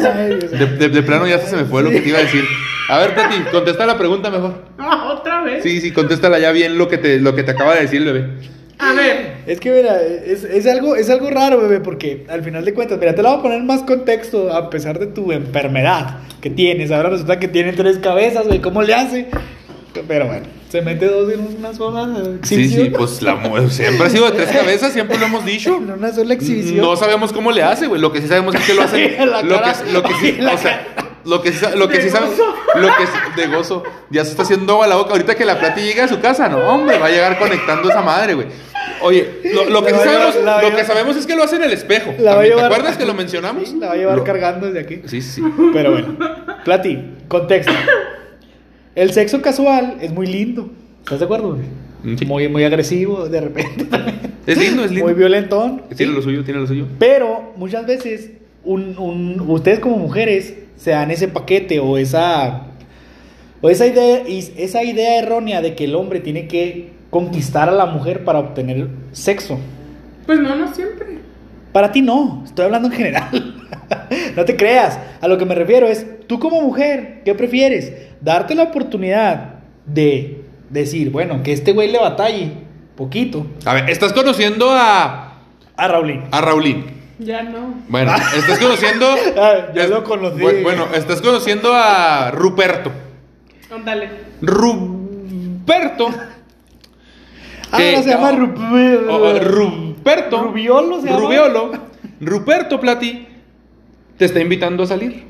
Speaker 3: Ay,
Speaker 2: de, de- de plano ya se me fue lo que te iba a decir. A ver, Tati, contesta la pregunta mejor.
Speaker 4: Ah, ¿Otra vez?
Speaker 2: Sí, sí, contéstala ya bien lo que te, lo que te acaba de decir bebé.
Speaker 4: A ver.
Speaker 3: Es que mira, es, es algo, es algo raro, bebé, porque al final de cuentas, mira, te la voy a poner más contexto a pesar de tu enfermedad que tienes. Ahora resulta que tiene tres cabezas, güey, ¿cómo le hace? Pero bueno, se mete dos en una sola
Speaker 2: Sí,
Speaker 3: exhibición.
Speaker 2: sí, pues la siempre ha sido de tres cabezas, siempre lo hemos dicho.
Speaker 3: En una sola exhibición.
Speaker 2: No sabemos cómo le hace, güey. Lo que sí sabemos es que lo hace.
Speaker 3: La
Speaker 2: lo,
Speaker 3: cara.
Speaker 2: que, lo que sí,
Speaker 3: la
Speaker 2: o sea, lo que sí, lo que
Speaker 4: De
Speaker 2: sí sabemos. Lo que sí- de gozo. Ya se está haciendo agua la boca. Ahorita que la plata llegue a su casa, no, hombre, va a llegar conectando esa madre, güey. Oye, lo, lo que sí
Speaker 3: a llevar-
Speaker 2: sabemos,
Speaker 3: a
Speaker 2: lo que sabemos es que lo hace en el espejo.
Speaker 3: La va a
Speaker 2: También, ¿Te acuerdas que lo mencionamos?
Speaker 3: Sí, la va a llevar
Speaker 2: Lo-
Speaker 3: cargando desde aquí.
Speaker 2: Sí, sí, sí.
Speaker 3: Pero bueno, Plati, contexto. El sexo casual es muy lindo. ¿Estás de acuerdo?
Speaker 2: Mm, sí.
Speaker 3: Muy, muy agresivo de repente.
Speaker 2: Es lindo, es lindo.
Speaker 3: Muy violentón.
Speaker 2: Tiene
Speaker 3: ¿sí?
Speaker 2: lo suyo, tiene lo suyo.
Speaker 3: Pero muchas veces un, un- ustedes como mujeres se dan ese paquete o esa o esa idea y- esa idea errónea de que el hombre tiene que conquistar a la mujer para obtener sexo.
Speaker 4: Pues no, no siempre.
Speaker 3: Para ti no, estoy hablando en general. no te creas. A lo que me refiero es, tú como mujer, ¿qué prefieres? Darte la oportunidad de decir, bueno, que este güey le batalle poquito
Speaker 2: A ver, estás conociendo a,
Speaker 3: a Raulín.
Speaker 2: a Raulín.
Speaker 4: Ya no.
Speaker 2: Bueno, estás conociendo.
Speaker 3: Ah, ya
Speaker 2: es-
Speaker 3: lo conocí.
Speaker 2: bu- Bueno, estás conociendo a Ruperto.
Speaker 4: Ándale.
Speaker 2: Ruperto.
Speaker 3: Ah,
Speaker 2: que-
Speaker 3: se llama
Speaker 2: oh,
Speaker 3: Rup-
Speaker 2: oh, Ruperto.
Speaker 3: Rubiolo se llama.
Speaker 2: Rubiolo. Ruperto Plati te está invitando a salir.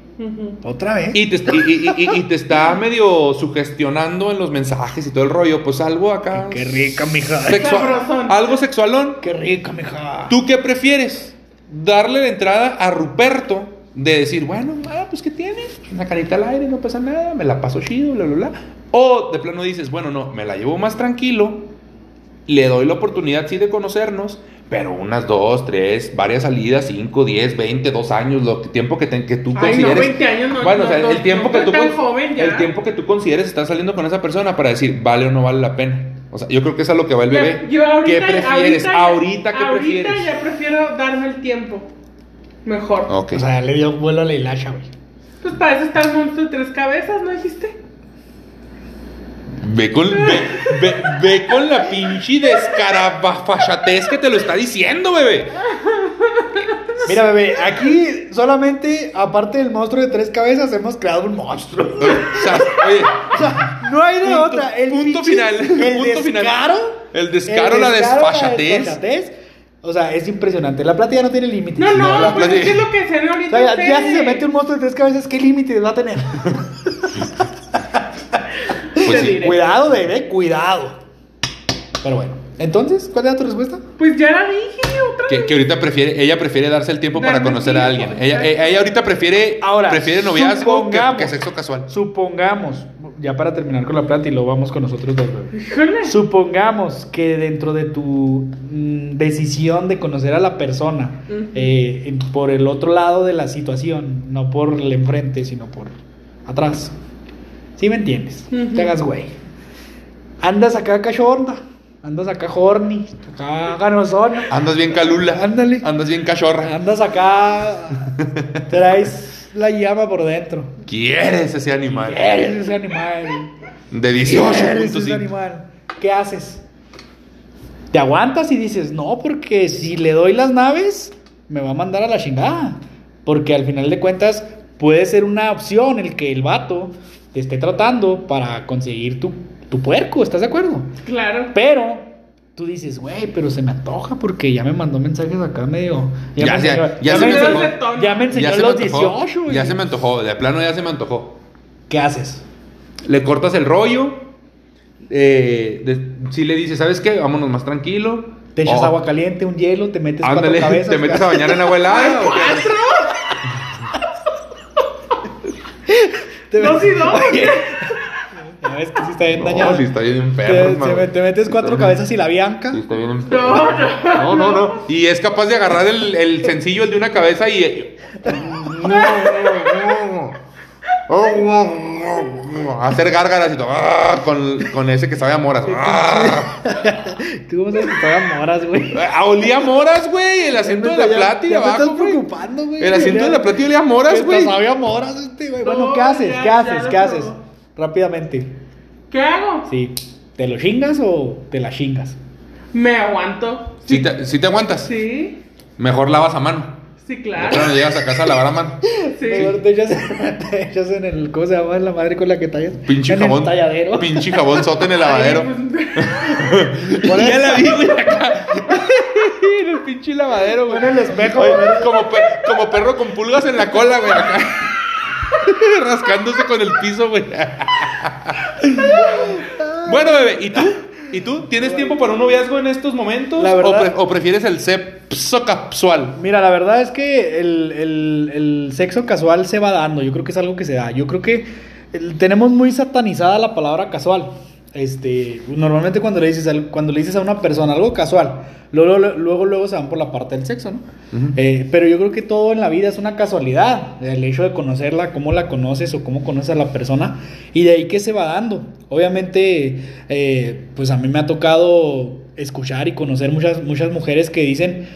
Speaker 3: Otra vez.
Speaker 2: Y te, y- y- y- y te está medio sugestionando en los mensajes y todo el rollo. Pues algo acá.
Speaker 3: Qué rica, mija.
Speaker 2: sexual- algo sexualón.
Speaker 3: Qué rica, mija.
Speaker 2: ¿Tú qué prefieres? Darle la entrada a Ruperto de decir, bueno, ah, pues ¿qué tiene? Una carita al aire, no pasa nada, me la paso chido, bla, bla, bla. O de plano dices, bueno, no, me la llevo más tranquilo, le doy la oportunidad sí de conocernos, pero unas dos, tres, varias salidas, cinco, diez, veinte, dos años, lo que, tiempo que, te- que tú
Speaker 4: Ay, no,
Speaker 2: consideres.
Speaker 4: 20 años no-
Speaker 2: bueno, o sea,
Speaker 4: no-
Speaker 2: el tiempo
Speaker 4: no
Speaker 2: que tú
Speaker 4: tan joven ya.
Speaker 2: el tiempo que tú consideres estar saliendo con esa persona para decir, vale o no vale la pena. O sea, yo creo que es a lo que va el bebé.
Speaker 4: yo ahorita-
Speaker 2: ¿Qué prefieres?
Speaker 4: ahorita-
Speaker 2: Ahorita, ¿qué
Speaker 4: ahorita
Speaker 2: prefieres?
Speaker 4: ya prefiero darme el tiempo. Mejor.
Speaker 2: Ok.
Speaker 3: O sea, le dio vuelo a la hilacha, güey.
Speaker 4: Pues para eso está el monstruo de tres cabezas, ¿no dijiste?
Speaker 2: Ve con, ve, ve- ve con la pinche descarabafachatez que te lo está diciendo, bebé.
Speaker 3: Mira, bebé, aquí solamente, aparte del monstruo de tres cabezas, hemos creado un monstruo.
Speaker 2: O sea, oye,
Speaker 3: O sea, no hay de
Speaker 2: Punto-
Speaker 3: otra. El
Speaker 2: punto
Speaker 3: pinche-
Speaker 2: final,
Speaker 3: El
Speaker 2: punto final.
Speaker 3: descaro.
Speaker 2: El descaro, la desfachatez.
Speaker 3: desfachatez. O sea, es impresionante. La plata ya no tiene límites.
Speaker 4: No, no,
Speaker 2: la
Speaker 4: pues es que es lo que se ve
Speaker 3: O
Speaker 4: ahorita.
Speaker 3: sea, ya, ya si se mete un monstruo de tres cabezas, ¿qué límites va a tener?
Speaker 2: pues sí.
Speaker 3: cuidado, bebé, cuidado. Pero bueno, entonces, ¿cuál era tu respuesta?
Speaker 4: Pues ya la dije otra
Speaker 2: Que,
Speaker 4: vez.
Speaker 2: que ahorita prefiere, ella prefiere darse el tiempo para conocer a alguien. Ella, ella ahorita prefiere,
Speaker 3: Ahora,
Speaker 2: prefiere noviazgo que, que sexo casual.
Speaker 3: Supongamos, ya para terminar con la plata y lo vamos con nosotros dos, bebé. Supongamos que dentro de tu mm, decisión de conocer a la persona, eh, por el otro lado de la situación, no por el enfrente, sino por atrás. ¿Sí me entiendes? Te hagas güey. Andas acá cachorda, andas acá horny, acá ganosona,
Speaker 2: Andas bien calula.
Speaker 3: Ándale.
Speaker 2: Andas bien cachorra.
Speaker 3: andas acá, traes la llama por dentro.
Speaker 2: Quieres ese animal.
Speaker 3: Eres ese animal.
Speaker 2: De
Speaker 3: Eres
Speaker 2: 18.5.
Speaker 3: ese animal. ¿Qué haces? Te aguantas y dices, no, porque si le doy las naves, me va a mandar a la chingada. Porque al final de cuentas puede ser una opción el que el vato te esté tratando para conseguir tu, tu puerco, ¿estás de acuerdo?
Speaker 4: Claro.
Speaker 3: Pero tú dices, güey, pero se me antoja porque ya me mandó mensajes acá medio...
Speaker 2: Ya,
Speaker 3: me
Speaker 2: ya,
Speaker 3: enseñó,
Speaker 2: ya
Speaker 3: ya
Speaker 2: se
Speaker 3: me
Speaker 2: me
Speaker 3: enseñó-
Speaker 2: antojó.
Speaker 3: ya me enseñó
Speaker 2: Ya se me
Speaker 3: los
Speaker 2: antojó.
Speaker 3: 18. güey.
Speaker 2: Ya se me antojó. De plano ya se me antojó.
Speaker 3: ¿Qué haces?
Speaker 2: Le cortas el rollo. Eh, de- si le dices, ¿sabes qué? Vámonos más tranquilo.
Speaker 3: Te echas
Speaker 2: Oh,
Speaker 3: agua caliente, un hielo, te metes
Speaker 2: Ándale,
Speaker 3: cuatro cabezas.
Speaker 2: te metes a bañar en agua helada. ¿o qué?
Speaker 3: Te
Speaker 4: Dos y dos.
Speaker 3: Ya ves que sí está bien dañado.
Speaker 2: No, si está bien
Speaker 3: te,
Speaker 2: enfermo.
Speaker 3: me- te metes cuatro cabezas y la bianca.
Speaker 2: Sí, está bien enfermo.
Speaker 4: No, no.
Speaker 2: No, no, no. Y es capaz de agarrar el, el sencillo, el de una cabeza y. Hacer gárgaras y todo. ah, Con, con ese que sabe a moras. Ah,
Speaker 3: Tú cómo sabes que todavía moras, güey.
Speaker 2: Ah, olía a moras, güey. El asiento de la plata y abajo.
Speaker 3: estás preocupando, güey.
Speaker 2: El asiento de la plata y olía a moras, güey.
Speaker 3: sabía moras este, güey. Bueno,
Speaker 4: No,
Speaker 3: ¿qué haces? ¿Qué haces? ¿Qué haces? Rápidamente.
Speaker 4: ¿Qué hago?
Speaker 3: Sí. ¿Te lo chingas o te la chingas?
Speaker 4: Me aguanto.
Speaker 2: Si te, sí te aguantas,
Speaker 4: Sí,
Speaker 2: mejor lavas a mano.
Speaker 4: Sí, claro.
Speaker 2: plano llegas a casa a lavar a mano.
Speaker 4: Sí.
Speaker 3: Mejor te echas, te echas en el. ¿Cómo se llama? En la madre con la que tallas.
Speaker 2: Pinche
Speaker 3: en
Speaker 2: jabón.
Speaker 3: el talladero.
Speaker 2: Pinche jabón sote en el lavadero.
Speaker 4: Ay, pues,
Speaker 2: ya la vi, güey, acá. en el pinche lavadero, güey.
Speaker 3: Pon el espejo,
Speaker 2: Oye,
Speaker 3: güey.
Speaker 2: como, como perro con pulgas en la cola, güey, acá. Rascándose con el piso, güey. bueno, bebé, ¿y tú? ¿Y tú? ¿Tienes tiempo para un noviazgo en estos momentos?
Speaker 3: La verdad-
Speaker 2: ¿O, pre- o prefieres el sexo casual?
Speaker 3: Mira, la verdad es que el, el- el sexo casual se va dando. Yo creo que es algo que se da. Yo creo que el- tenemos muy satanizada la palabra casual. Este, normalmente cuando le dices al- cuando le dices a una persona algo casual, luego, luego, luego, se van por la parte del sexo, ¿no? Eh, pero yo creo que todo en la vida es una casualidad. El hecho de conocerla, cómo la conoces o cómo conoces a la persona. Y de ahí que se va dando. Obviamente, eh, pues a mí me ha tocado escuchar y conocer muchas, muchas mujeres que dicen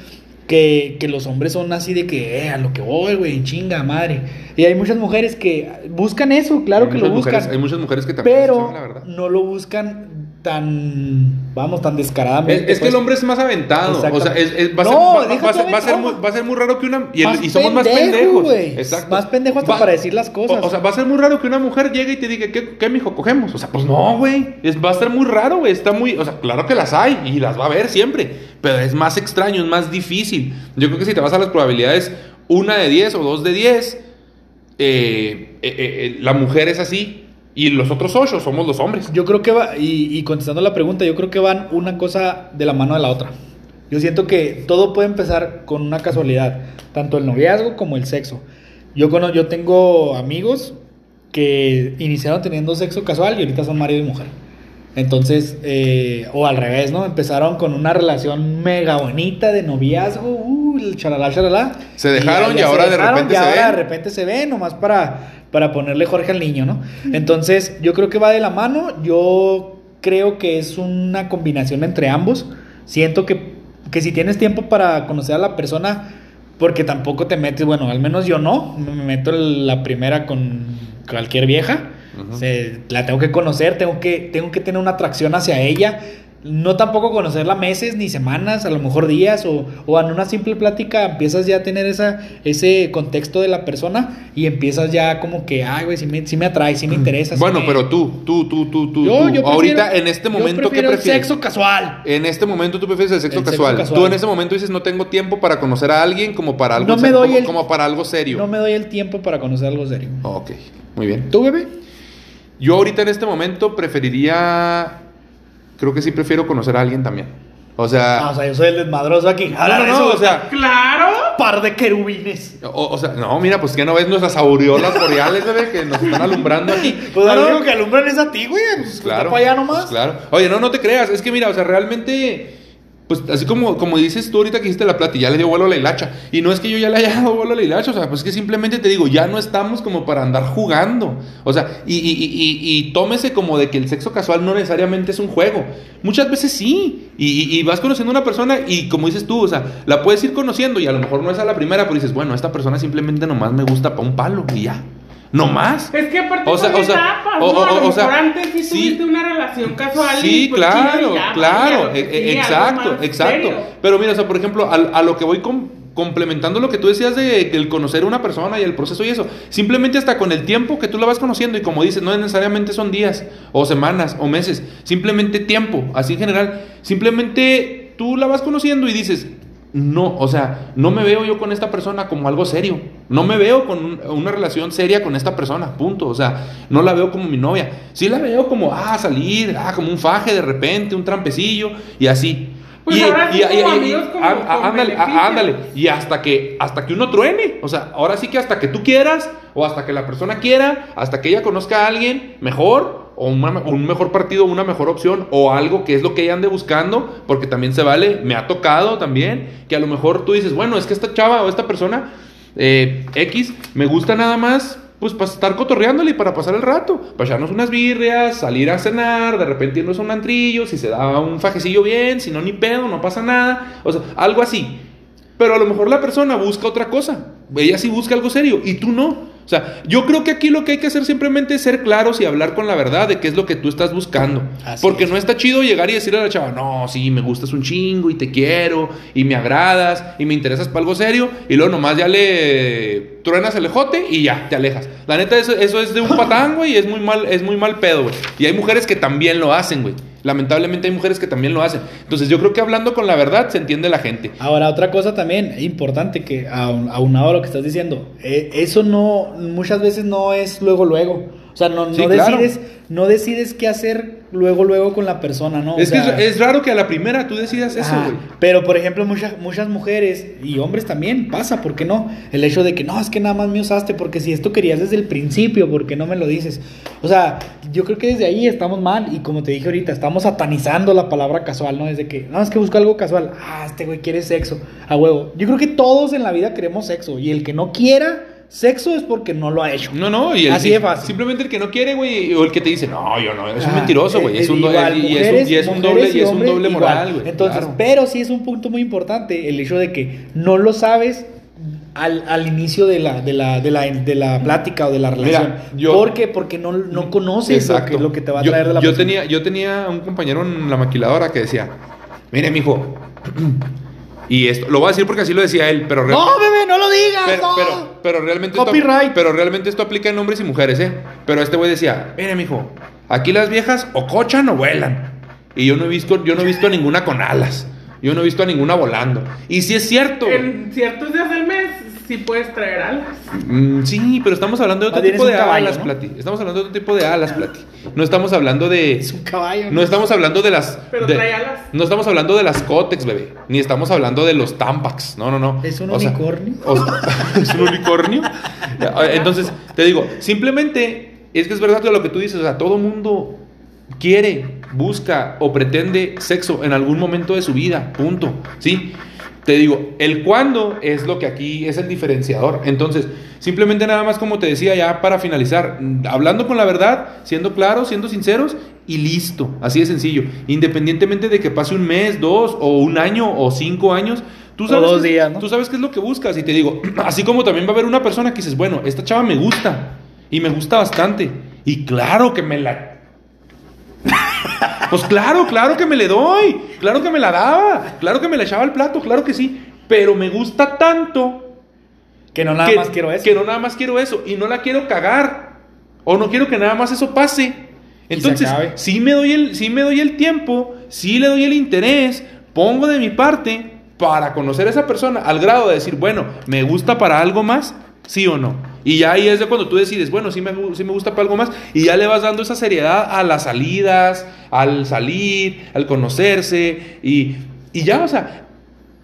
Speaker 3: que, que los hombres son así de que, eh, a lo que voy, güey, chinga madre. Y hay muchas mujeres que buscan eso, claro
Speaker 2: Hay
Speaker 3: que lo buscan.
Speaker 2: mujeres- hay muchas mujeres que también
Speaker 3: pero
Speaker 2: la verdad.
Speaker 3: no lo buscan tan, vamos, tan
Speaker 2: Es,
Speaker 3: descaradamente.
Speaker 2: es que el
Speaker 3: pues.
Speaker 2: hombre es más aventado. O sea,
Speaker 3: Exactamente.
Speaker 2: es- es- va, a
Speaker 3: No,
Speaker 2: ser, va- va- va a muy, va a ser muy raro que una. Y, el- somos más
Speaker 3: pendejo,
Speaker 2: pendejos. Exacto.
Speaker 3: Más pendejo hasta para decir las cosas.
Speaker 2: O, o sea, va a ser muy raro que una mujer llegue y te diga, ¿qué, qué mijo, cogemos? O sea, pues no, güey. Va a ser muy raro, güey. Está muy. O sea, claro que las hay y las va a ver siempre. Pero es más extraño, es más difícil. Yo creo que si te vas a las probabilidades, una de 10 o dos de 10, eh, eh, eh, eh, la mujer es así. Y los otros ocho somos los hombres.
Speaker 3: Yo creo que va, y, y contestando la pregunta, yo creo que van una cosa de la mano de la otra. Yo siento que todo puede empezar con una casualidad, tanto el noviazgo como el sexo. Yo, cono- yo tengo amigos que iniciaron teniendo sexo casual y ahorita son marido y mujer. Entonces, eh, o al revés, ¿no? Empezaron con una relación mega bonita de noviazgo, el.
Speaker 2: Se dejaron y ahora de
Speaker 3: dejaron,
Speaker 2: repente
Speaker 3: y
Speaker 2: se
Speaker 3: ahora
Speaker 2: ven.
Speaker 3: de repente se ven, nomás para, para ponerle Jorge al niño, ¿no? Entonces, yo creo que va de la mano. Yo creo que es una combinación entre ambos. Siento que, que si tienes tiempo para conocer a la persona, porque tampoco te metes, bueno, al menos yo no, me meto la primera con cualquier vieja. Se- la tengo que conocer, tengo que, tengo que tener una atracción hacia ella. No tampoco conocerla meses ni semanas, a lo mejor días, o, o en una simple plática empiezas ya a tener esa, ese contexto de la persona y empiezas ya como que, ay, güey, si me, sí me atrae, si me interesa. sí
Speaker 2: Bueno,
Speaker 3: me-
Speaker 2: pero tú, tú, tú, tú, tú,
Speaker 3: Yo-
Speaker 2: tú.
Speaker 3: yo prefiero-
Speaker 2: ahorita en este
Speaker 3: yo
Speaker 2: momento ¿qué
Speaker 3: prefiero el
Speaker 2: prefieres?
Speaker 3: sexo casual.
Speaker 2: En este momento tú prefieres el sexo,
Speaker 3: El sexo
Speaker 2: casual. Tú en ese momento dices no tengo tiempo para conocer a alguien como para algo
Speaker 3: No me doy
Speaker 2: como,
Speaker 3: el-
Speaker 2: como para algo serio.
Speaker 3: No me doy el tiempo para conocer algo serio.
Speaker 2: Ok, muy bien.
Speaker 3: ¿Tú, bebé?
Speaker 2: Yo ahorita en este momento preferiría creo que sí prefiero conocer a alguien también. O sea,
Speaker 3: Ah, o sea, yo soy el desmadroso aquí.
Speaker 2: no, no, o sea,
Speaker 4: Claro.
Speaker 3: par de querubines.
Speaker 2: o, o sea, no, mira, pues que no ves nuestras aureolas boreales, bebé, que nos están alumbrando aquí.
Speaker 3: Pues
Speaker 2: No,
Speaker 3: lo
Speaker 2: no,
Speaker 3: único que alumbran es a ti, güey. Pues,
Speaker 2: Claro.
Speaker 3: para allá nomás.
Speaker 2: pues claro. Oye, no, no te creas. Es que mira, o sea, realmente. Pues así como, como dices tú ahorita que hiciste la plata y ya le dio vuelo a la hilacha. Y no es que yo ya le haya dado vuelo a la hilacha, o sea, pues es que simplemente te digo, ya no estamos como para andar jugando. O sea, y, y, y, y- tómese como de que el sexo casual no necesariamente es un juego. Muchas veces sí. Y vas conociendo a una persona y como dices tú, o sea, la puedes ir conociendo y a lo mejor no es a la primera, pero dices, bueno, esta persona simplemente nomás me gusta para un palo y ya. No más.
Speaker 4: Es que aparte
Speaker 2: O sea,
Speaker 4: son
Speaker 2: o sea,
Speaker 4: etapas,
Speaker 2: o-
Speaker 4: ¿no?
Speaker 2: o-
Speaker 4: A lo
Speaker 2: o sea,
Speaker 4: mejor antes sí,
Speaker 2: sí.
Speaker 4: tuviste una relación casual y
Speaker 2: Sí,
Speaker 4: pues,
Speaker 2: claro,
Speaker 4: ya,
Speaker 2: claro, e- e- exacto, exacto.
Speaker 4: serio.
Speaker 2: Pero mira, o sea, por ejemplo, a, a lo que voy com- complementando lo que tú decías de el conocer a una persona y el proceso y eso, simplemente hasta con el tiempo que tú la vas conociendo y como dices, no necesariamente son días o semanas o meses, simplemente tiempo, así en general, simplemente tú la vas conociendo y dices, no, o sea, no me veo yo con esta persona como algo serio. No me veo con un- una relación seria con esta persona, punto. O sea, no la veo como mi novia. Sí la veo como, ah, salir, ah, como un faje de repente, un trampecillo y así.
Speaker 4: Pues
Speaker 2: y,
Speaker 4: ahora sí como como
Speaker 2: ándale, ándale. Y hasta que, hasta que uno truene. O sea, ahora sí que hasta que tú quieras, o hasta que la persona quiera, hasta que ella conozca a alguien mejor, o un mejor partido, una mejor opción, o algo que es lo que ella ande buscando, porque también se vale, me ha tocado también, que a lo mejor tú dices, bueno, es que esta chava o esta persona eh, X me gusta nada más. Pues para estar cotorreándole y para pasar el rato, para echarnos unas birrias, salir a cenar, de repente irnos a un antrillo, si se da un fajecillo bien, si no ni pedo, no pasa nada, o sea, algo así. Pero a lo mejor la persona busca otra cosa. Ella sí busca algo serio y tú no. O sea, yo creo que aquí lo que hay que hacer simplemente es ser claros y hablar con la verdad de qué es lo que tú estás buscando.
Speaker 3: Así
Speaker 2: Porque
Speaker 3: es.
Speaker 2: no está chido llegar y decirle a la chava, no, sí, me gustas un chingo y te quiero y me agradas y me interesas para algo serio y luego nomás ya le truenas el ejote y ya, te alejas. La neta, eso, eso es de un patán, güey, y es muy mal, es muy mal pedo, güey. Y hay mujeres que también lo hacen, güey. Lamentablemente hay mujeres que también lo hacen. Entonces yo creo que hablando con la verdad se entiende la gente.
Speaker 3: Ahora, otra cosa también importante que aun- aunado a lo que estás diciendo, eh, eso no, muchas veces no es luego, luego. O sea, no, no
Speaker 2: Sí, claro.
Speaker 3: decides, no decides qué hacer luego, luego con la persona, ¿no? O
Speaker 2: es que
Speaker 3: sea,
Speaker 2: es, es raro que a la primera tú decidas eso, güey.
Speaker 3: Pero, por ejemplo, muchas, muchas mujeres y hombres también pasa, ¿por qué no? El hecho de que no, es que nada más me usaste porque si esto querías desde el principio, ¿por qué no me lo dices? O sea, yo creo que desde ahí estamos mal y como te dije ahorita, estamos satanizando la palabra casual, ¿no? Desde que, no, es que busco algo casual. Ah, este güey quiere sexo, a huevo. Yo creo que todos en la vida queremos sexo y el que no quiera sexo es porque no lo ha hecho.
Speaker 2: No, no, y el,
Speaker 3: Así de fácil.
Speaker 2: Simplemente el que no quiere, güey, o el que te dice, no, yo no, es un
Speaker 3: Ajá,
Speaker 2: mentiroso, güey. Es es un,
Speaker 3: mujeres-
Speaker 2: y es un doble,
Speaker 3: y
Speaker 2: es un doble moral, güey.
Speaker 3: Entonces,
Speaker 2: claro.
Speaker 3: pero sí es un punto muy importante el hecho de que no lo sabes al, al inicio de la, de, la, de, la, de la plática o de la relación.
Speaker 2: yo-
Speaker 3: ¿Por qué? Porque no, no conoces lo que, lo que te va a
Speaker 2: Yo-
Speaker 3: traer de la
Speaker 2: yo,
Speaker 3: persona.
Speaker 2: tenía, yo tenía un compañero en la maquiladora que decía, mire, mijo, y esto, lo voy a decir porque así lo decía él, pero...
Speaker 3: No, bebé, no lo digas.
Speaker 2: pero,
Speaker 3: no.
Speaker 2: pero, pero realmente
Speaker 3: Copyright.
Speaker 2: Esto, pero realmente esto aplica en hombres y mujeres, ¿eh? Pero este güey decía, mire, mijo, aquí las viejas o cochan o vuelan. Y yo no he visto, yo no he visto a ninguna con alas. Yo no he visto a ninguna volando. Y sí es cierto.
Speaker 4: En ciertos días del mes sí puedes traer alas.
Speaker 2: Mm, sí, pero estamos hablando de otro tipo de
Speaker 3: caballo,
Speaker 2: alas,
Speaker 3: ¿no?
Speaker 2: Plati. Estamos hablando de otro tipo de alas, Plati. No estamos hablando de.
Speaker 3: Es un caballo.
Speaker 2: No estamos hablando de las.
Speaker 4: Pero
Speaker 2: de-
Speaker 4: trae alas.
Speaker 2: No estamos hablando de las Cotex, bebé. Ni estamos hablando de los Tampax. No, no, no.
Speaker 3: ¿Es un
Speaker 2: O sea,
Speaker 3: unicornio?
Speaker 2: o ¿Es un unicornio? Entonces, te digo, simplemente es que es verdad que lo que tú dices, o sea, todo mundo quiere, busca o pretende sexo en algún momento de su vida. Punto. ¿Sí? Te digo, el cuándo es lo que aquí es el diferenciador. Entonces, simplemente nada más como te decía ya para finalizar, hablando con la verdad, siendo claros, siendo sinceros y listo. Así de sencillo. Independientemente de que pase un mes, dos o un año o cinco años. Tú
Speaker 3: O
Speaker 2: sabes
Speaker 3: dos días, ¿no?
Speaker 2: Tú sabes qué es lo que buscas y te digo, así como también va a haber una persona que dices, bueno, esta chava me gusta y me gusta bastante y claro que me la Pues claro, claro que me le doy. Claro que me la daba. Claro que me la echaba al plato, claro que sí. Pero me gusta tanto
Speaker 3: Que no nada
Speaker 2: que,
Speaker 3: más quiero eso.
Speaker 2: que no nada más quiero eso. Y no la quiero cagar. O no quiero que nada más eso pase. Entonces, sí me, doy el, sí me doy el tiempo, sí le doy el interés, pongo de mi parte para conocer a esa persona al grado de decir, bueno, ¿me gusta para algo más? ¿Sí o no? Y ya ahí es de cuando tú decides, bueno, sí me, sí me gusta para algo más. Y ya le vas dando esa seriedad a las salidas, al salir, al conocerse. Y, y ya, o sea,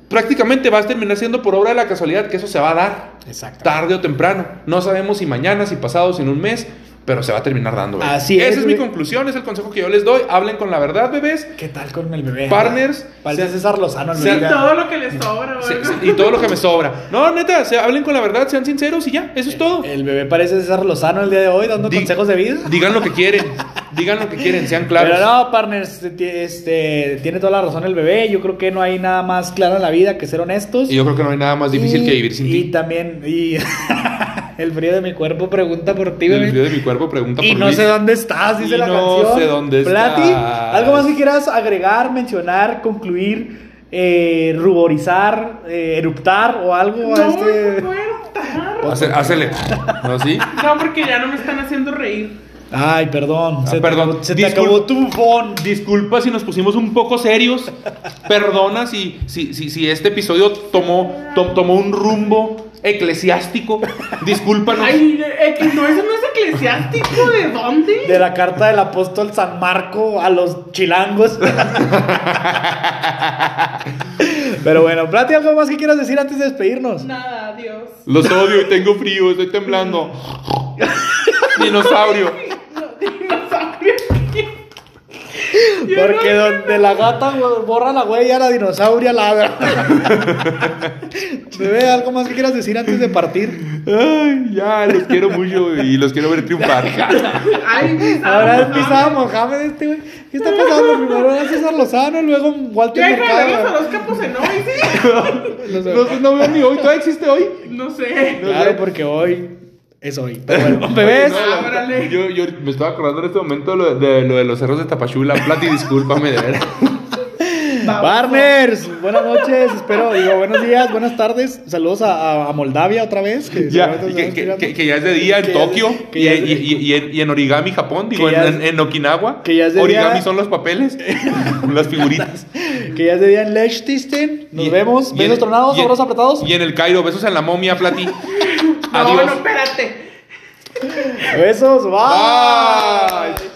Speaker 2: prácticamente vas a terminar siendo por obra de la casualidad que eso se va a dar.
Speaker 3: Exacto.
Speaker 2: Tarde o temprano. No sabemos si mañana, si pasado, si en un mes, pero se va a terminar dando. bebé.
Speaker 3: Así es,
Speaker 2: Esa es mi conclusión, es el consejo que yo les doy. Hablen con la verdad, bebés.
Speaker 3: ¿Qué tal con el bebé?
Speaker 2: Partners,
Speaker 3: Parece César Lozano. el
Speaker 2: se-
Speaker 3: bebé.
Speaker 4: Todo lo que les sobra,
Speaker 2: Se- y todo lo que me sobra. No, neta, se, hablen con la verdad, sean sinceros y ya, eso es todo.
Speaker 3: El bebé parece César Lozano el día de hoy dando
Speaker 2: Di-
Speaker 3: consejos de vida.
Speaker 2: Digan lo que quieren, digan lo que quieren, sean claros.
Speaker 3: Pero no, partners, este, tiene toda la razón el bebé. Yo creo que no hay nada más claro en la vida que ser honestos.
Speaker 2: Y yo creo que no hay nada más difícil
Speaker 3: Y-
Speaker 2: que vivir sin
Speaker 3: y
Speaker 2: ti.
Speaker 3: también, y el frío de mi cuerpo pregunta por ti, bebé.
Speaker 2: El frío de mi cuerpo pregunta
Speaker 3: Y
Speaker 2: por
Speaker 3: no
Speaker 2: Luis.
Speaker 3: sé dónde estás, dice
Speaker 2: Y
Speaker 3: la
Speaker 2: no
Speaker 3: canción.
Speaker 2: sé dónde
Speaker 3: Plati,
Speaker 2: estás.
Speaker 3: ¿algo más que quieras agregar, mencionar, concluir, eh, ruborizar, eh, eruptar o algo a
Speaker 4: No,
Speaker 3: este?
Speaker 4: no puedo estar.
Speaker 2: Hace- Hácele. ¿No sí?
Speaker 4: No, porque ya no me están haciendo reír.
Speaker 3: Ay, perdón.
Speaker 2: Ah,
Speaker 3: se te
Speaker 2: perdón.
Speaker 3: acabó- se te
Speaker 2: Disculpa.
Speaker 3: acabó tu bufón.
Speaker 2: Disculpa si nos pusimos un poco serios. Perdona si, si, si, si este episodio tomó, to- tomó un rumbo eclesiástico. Discúlpanos.
Speaker 4: Ay, eh, no, eso no es eclesiástico. ¿De dónde?
Speaker 3: De la carta del apóstol San Marco a los chilangos. Pero bueno, Plati, ¿algo más que quieras decir antes de despedirnos?
Speaker 4: Nada, adiós.
Speaker 2: Los odio y tengo frío, estoy temblando. Dinosaurio.
Speaker 4: No, dinosaurio.
Speaker 3: Porque donde la gata borra la huella, la dinosauria ladra. Bebé, ¿algo más que quieras decir antes de partir?
Speaker 2: Ay, ya, los quiero mucho y los quiero ver triunfar.
Speaker 4: Ay, pisaba
Speaker 3: Ahora es
Speaker 4: Mohamed.
Speaker 3: pisada Mohamed este güey. ¿Qué está pasando? Primero era César Lozano, luego Walter
Speaker 4: verlos a
Speaker 3: Mercado.
Speaker 4: los capos en hoy, sí.
Speaker 3: No sé.
Speaker 2: No, no veo ni hoy, ¿todavía existe hoy?
Speaker 4: No sé.
Speaker 3: Claro, porque hoy es hoy. Pero bueno, bebés.
Speaker 2: No, la-
Speaker 4: Ábrale.
Speaker 2: yo, yo me estaba acordando en este momento lo de, lo de los cerros de Tapachula. Plati, discúlpame de veras.
Speaker 3: Partners, buenas noches, espero, digo, buenos días, buenas tardes, saludos a, a- a Moldavia otra vez. Que
Speaker 2: Ya, que, que- que- es de día en
Speaker 3: Que ya es-
Speaker 2: Tokio
Speaker 3: que
Speaker 2: y,
Speaker 3: ya es-
Speaker 2: y- y- y en, y en Origami, Japón, digo, en,
Speaker 3: es-
Speaker 2: en Okinawa.
Speaker 3: que ya es de
Speaker 2: Origami
Speaker 3: día-
Speaker 2: son los papeles, las figuritas.
Speaker 3: Que ya es de día en Liechtenstein, nos
Speaker 2: Y-
Speaker 3: vemos,
Speaker 2: y en-
Speaker 3: besos tronados, abrazos apretados.
Speaker 2: Y en el Cairo, besos en la momia, Plati.
Speaker 4: No,
Speaker 2: Adiós.
Speaker 4: no, espérate.
Speaker 3: Besos, bye.
Speaker 2: Bye.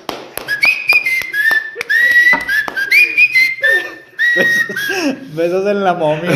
Speaker 3: Besos en la momia.